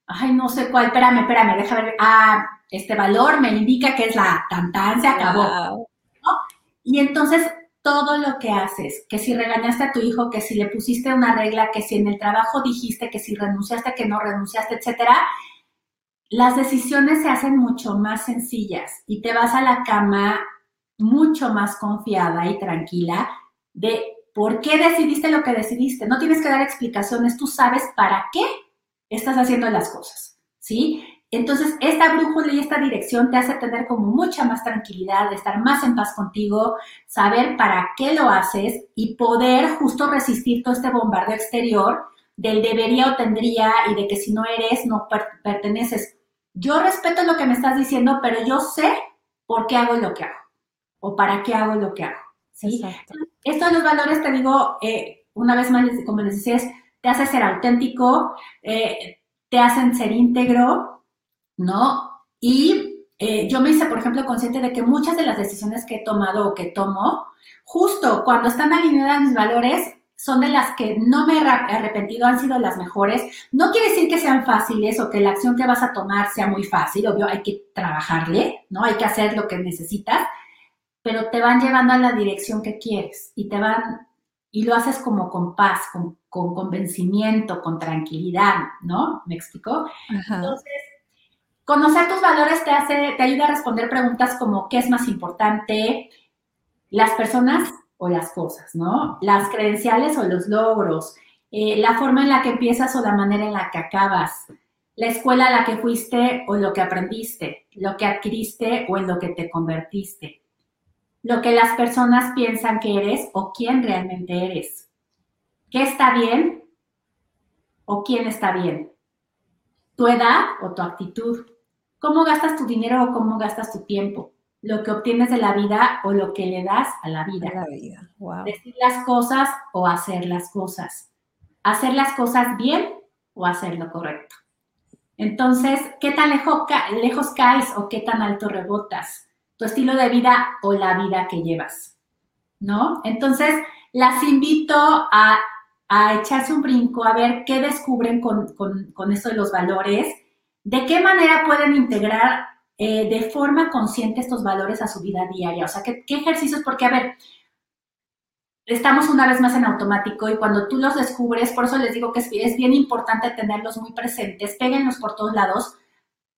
S3: ay, no sé cuál, espérame, espérame, déjame ver. Ah, este valor me indica que es la tan, se acabó. Y entonces todo lo que haces, que si regañaste a tu hijo, que si le pusiste una regla, que si en el trabajo dijiste, que si renunciaste, que no renunciaste, etcétera, las decisiones se hacen mucho más sencillas y te vas a la cama mucho más confiada y tranquila de por qué decidiste lo que decidiste. No tienes que dar explicaciones, tú sabes para qué estás haciendo las cosas, ¿sí? Entonces, esta brújula y esta dirección te hace tener como mucha más tranquilidad, estar más en paz contigo, saber para qué lo haces y poder justo resistir todo este bombardeo exterior del debería o tendría y de que si no eres, no perteneces yo respeto lo que me estás diciendo, pero yo sé por qué hago lo que hago o para qué hago lo que hago. ¿sí? Estos los valores, te digo, eh, una vez más, como les decía, te hace ser auténtico, eh, te hacen ser íntegro, ¿no? Y eh, yo me hice, por ejemplo, consciente de que muchas de las decisiones que he tomado o que tomo, justo cuando están alineadas mis valores, son de las que no me he arrepentido, han sido las mejores. No quiere decir que sean fáciles o que la acción que vas a tomar sea muy fácil, obvio, hay que trabajarle, ¿no? Hay que hacer lo que necesitas, pero te van llevando a la dirección que quieres y te van, y lo haces como con paz, con, convencimiento, con tranquilidad, ¿no? ¿Me explico? Entonces, conocer tus valores te hace, te ayuda a responder preguntas como ¿qué es más importante? Las personas o las cosas, ¿no? Las credenciales o los logros, eh, la forma en la que empiezas o la manera en la que acabas, la escuela a la que fuiste o lo que aprendiste, lo que adquiriste o en lo que te convertiste, lo que las personas piensan que eres o quién realmente eres, qué está bien o quién está bien, tu edad o tu actitud, cómo gastas tu dinero o cómo gastas tu tiempo lo que obtienes de la vida o lo que le das a la vida.
S2: la vida.
S3: Decir las cosas o hacer las cosas. Hacer las cosas bien o hacer lo correcto. Entonces, ¿qué tan lejos, lejos caes o qué tan alto rebotas? Tu estilo de vida o la vida que llevas. ¿No? Entonces, las invito a, echarse un brinco, a ver qué descubren con, con, esto de los valores, de qué manera pueden integrar eh, de forma consciente estos valores a su vida diaria. O sea, qué, qué ejercicios, porque a ver, estamos una vez más en automático y cuando tú los descubres, por eso les digo que es, es bien importante tenerlos muy presentes, péguenlos por todos lados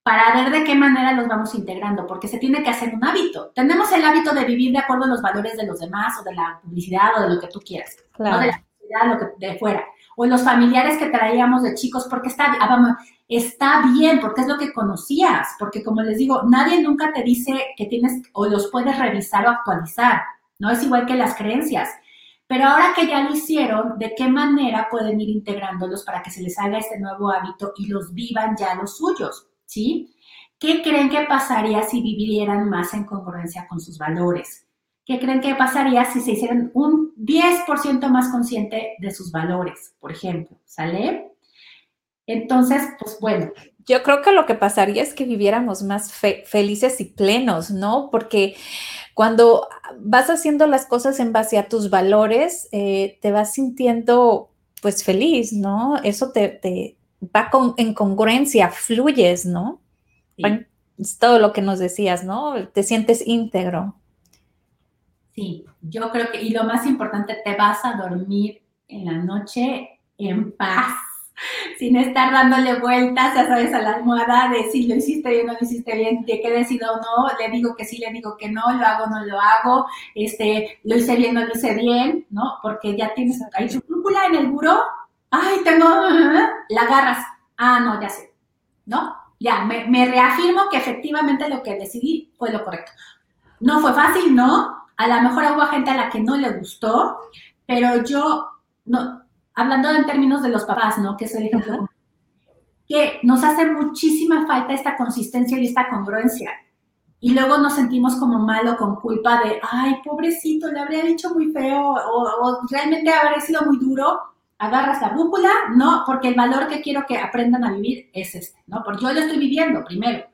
S3: para ver de qué manera los vamos integrando, porque se tiene que hacer un hábito. Tenemos el hábito de vivir de acuerdo a los valores de los demás o de la publicidad o de lo que tú quieras, no de la publicidad, lo que de fuera, o los familiares que traíamos de chicos, porque está, ah, vamos, está bien, porque es lo que conocías, porque como les digo, nadie nunca te dice que tienes o los puedes revisar o actualizar, no es igual que las creencias. Pero ahora que ya lo hicieron, ¿de qué manera pueden ir integrándolos para que se les haga este nuevo hábito y los vivan ya los suyos? ¿Sí? ¿Qué creen que pasaría si vivieran más en congruencia con sus valores? ¿Qué creen que pasaría si se hicieran un 10% más consciente de sus valores, por ejemplo? ¿Sale? Entonces, pues bueno.
S2: Yo creo que lo que pasaría es que viviéramos más felices y plenos, ¿no? Porque cuando vas haciendo las cosas en base a tus valores, eh, te vas sintiendo pues feliz, ¿no? Eso te, va en congruencia, fluyes, ¿no? Es todo lo que nos decías, ¿no? Te sientes íntegro.
S3: Sí, yo creo que, y lo más importante, te vas a dormir en la noche en paz sin estar dándole vueltas, ya sabes, a la almohada de si lo hiciste bien o no lo hiciste bien, de qué decido o no, le digo que sí, le digo que no, lo hago o no lo hago, este, lo hice bien o no lo hice bien, ¿no? Porque ya tienes ahí tu brújula en el buró, ay, tengo, la agarras, ah, no, ya sé, ¿no? Ya, me, me reafirmo que efectivamente lo que decidí fue lo correcto. No fue fácil, ¿no? A lo mejor hubo gente a la que no le gustó, pero yo, no, hablando en términos de los papás, ¿no? Que es el ejemplo, que nos hace muchísima falta esta consistencia y esta congruencia. Y luego nos sentimos como malo con culpa de, ay, pobrecito, le habría dicho muy feo o, realmente habría sido muy duro. Agarras la brújula, no, porque el valor que quiero que aprendan a vivir es este, ¿no? Porque yo lo estoy viviendo primero.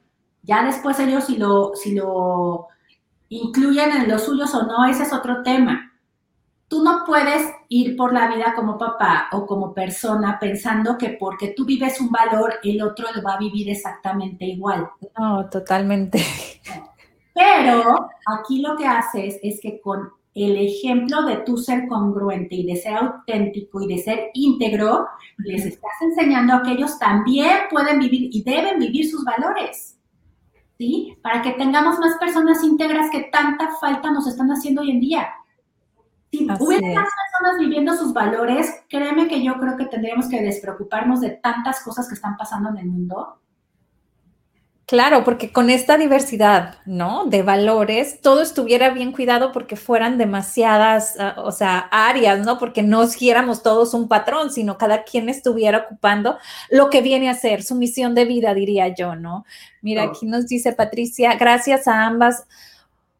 S3: Ya después ellos si lo, si lo incluyen en los suyos o no, ese es otro tema tú no puedes ir por la vida como papá o como persona pensando que porque tú vives un valor, el otro lo va a vivir exactamente igual.
S2: No, totalmente.
S3: Pero aquí lo que haces es que con el ejemplo de tú ser congruente y de ser auténtico y de ser íntegro, les estás enseñando a que ellos también pueden vivir y deben vivir sus valores. ¿Sí? Para que tengamos más personas íntegras que tanta falta nos están haciendo hoy en día. Si hubiera más personas viviendo sus valores, créeme que yo creo que tendríamos que despreocuparnos de tantas cosas que están pasando en el mundo.
S2: Claro, porque con esta diversidad, ¿no? De valores, todo estuviera bien cuidado porque fueran demasiadas, ah, o sea, áreas, ¿no? Porque no siguiéramos todos un patrón, sino cada quien estuviera ocupando lo que viene a ser su misión de vida, diría yo, ¿no? Mira, aquí nos dice Patricia, gracias a ambas,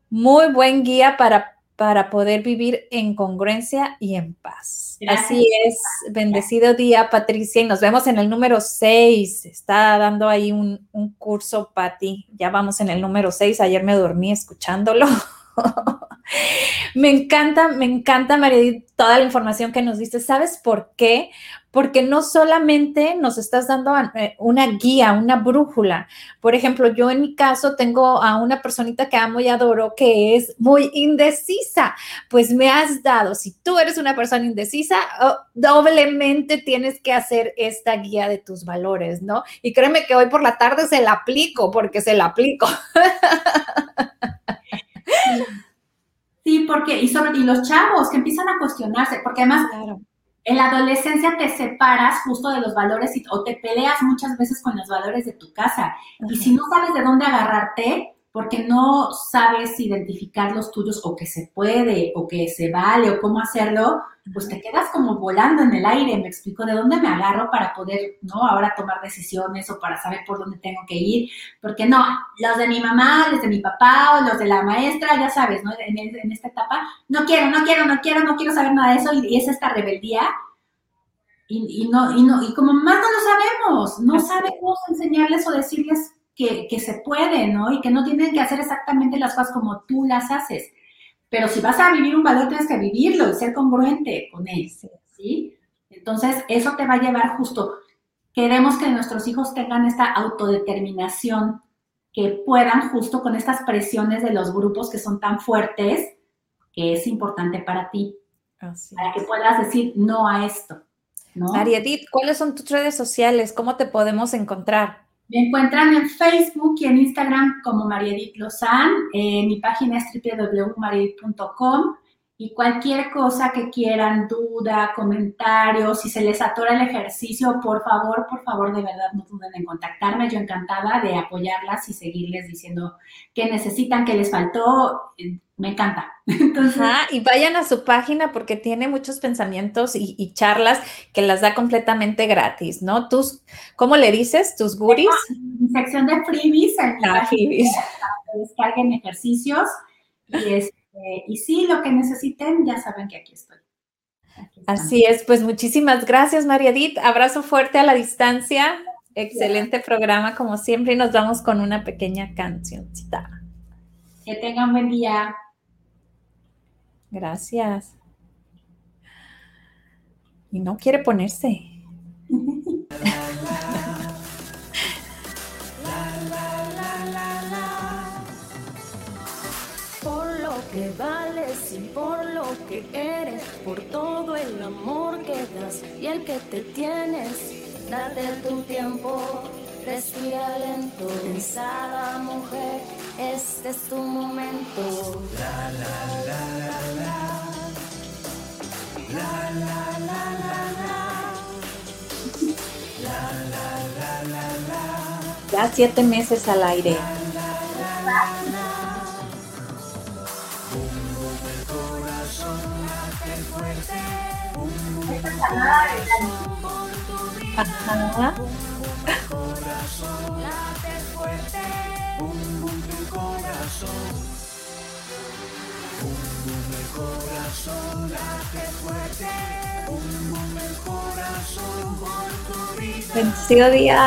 S2: muy buen guía para para poder vivir en congruencia y en paz. Así es, bendecido día, Patricia, y nos vemos en el número 6. Está dando ahí un, un curso, Patti. Ya vamos en el número 6. Ayer me dormí escuchándolo. me encanta, me encanta, María, toda la información que nos diste. ¿Sabes por qué? Porque no solamente nos estás dando eh, una guía, una brújula. Por ejemplo, yo en mi caso tengo a una personita que amo y adoro que es muy indecisa. Pues me has dado, si tú eres una persona indecisa, oh, doblemente tienes que hacer esta guía de tus valores, ¿no? Y créeme que hoy por la tarde se la aplico porque se la aplico.
S3: Sí, porque, y sobre, y los chavos que empiezan a cuestionarse, porque además en la adolescencia te separas justo de los valores o te peleas muchas veces con los valores de tu casa. Y si no sabes de dónde agarrarte, porque no sabes identificar los tuyos o que se puede o que se vale o cómo hacerlo, pues te quedas como volando en el aire, me explico, de dónde me agarro para poder, ¿no? Ahora tomar decisiones o para saber por dónde tengo que ir, porque no, los de mi mamá, los de mi papá o los de la maestra, ya sabes, ¿no? En, esta etapa, no quiero, no quiero, no quiero, no quiero saber nada de eso y, es esta rebeldía. Y, no, y no, y como más no lo sabemos, no sabemos enseñarles o decirles que, se puede, ¿no? Y que no tienen que hacer exactamente las cosas como tú las haces. pero si vas a vivir un valor, tienes que vivirlo y ser congruente con él, ¿sí? Entonces, eso te va a llevar justo. Queremos que nuestros hijos tengan esta autodeterminación, que puedan justo con estas presiones de los grupos que son tan fuertes, que es importante para ti, para que puedas decir no a esto. ¿no?
S2: ¿cuáles son tus redes sociales? ¿Cómo te podemos encontrar?
S3: Me encuentran en Facebook y en Instagram como Mariedit Lozán. Eh, mi página es www.mariedit.com y cualquier cosa que quieran, duda, comentarios, si se les atora el ejercicio, por favor, por favor, de verdad no duden en contactarme. Yo encantada de apoyarlas y seguirles diciendo qué necesitan, qué les faltó. Me encanta.
S2: Entonces, y vayan a su página porque tiene muchos pensamientos y, charlas que las da completamente gratis, ¿no? Tus, ¿cómo le dices? ¿Tus goodies?
S3: Mi sección de freebies en
S2: ah, freebies.
S3: para que descarguen ejercicios. Y, este, y sí, lo que necesiten, ya saben que aquí estoy.
S2: Así es, pues muchísimas gracias, María Edith. Abrazo fuerte a la distancia. Excelente programa, como siempre, y nos vamos con una pequeña cancioncita.
S3: Que tengan buen día.
S2: Gracias. Y no quiere ponerse.
S4: que vales y por lo que eres, por todo el amor que das y el que te tienes, date tu tiempo, respira lento, pensada mujer este es tu momento. La, la, la, la, la. La, la, la, la, la. La, la, la, la, la.
S2: Ya siete meses al aire. La, la, la,
S4: vida.
S2: Bendecido día.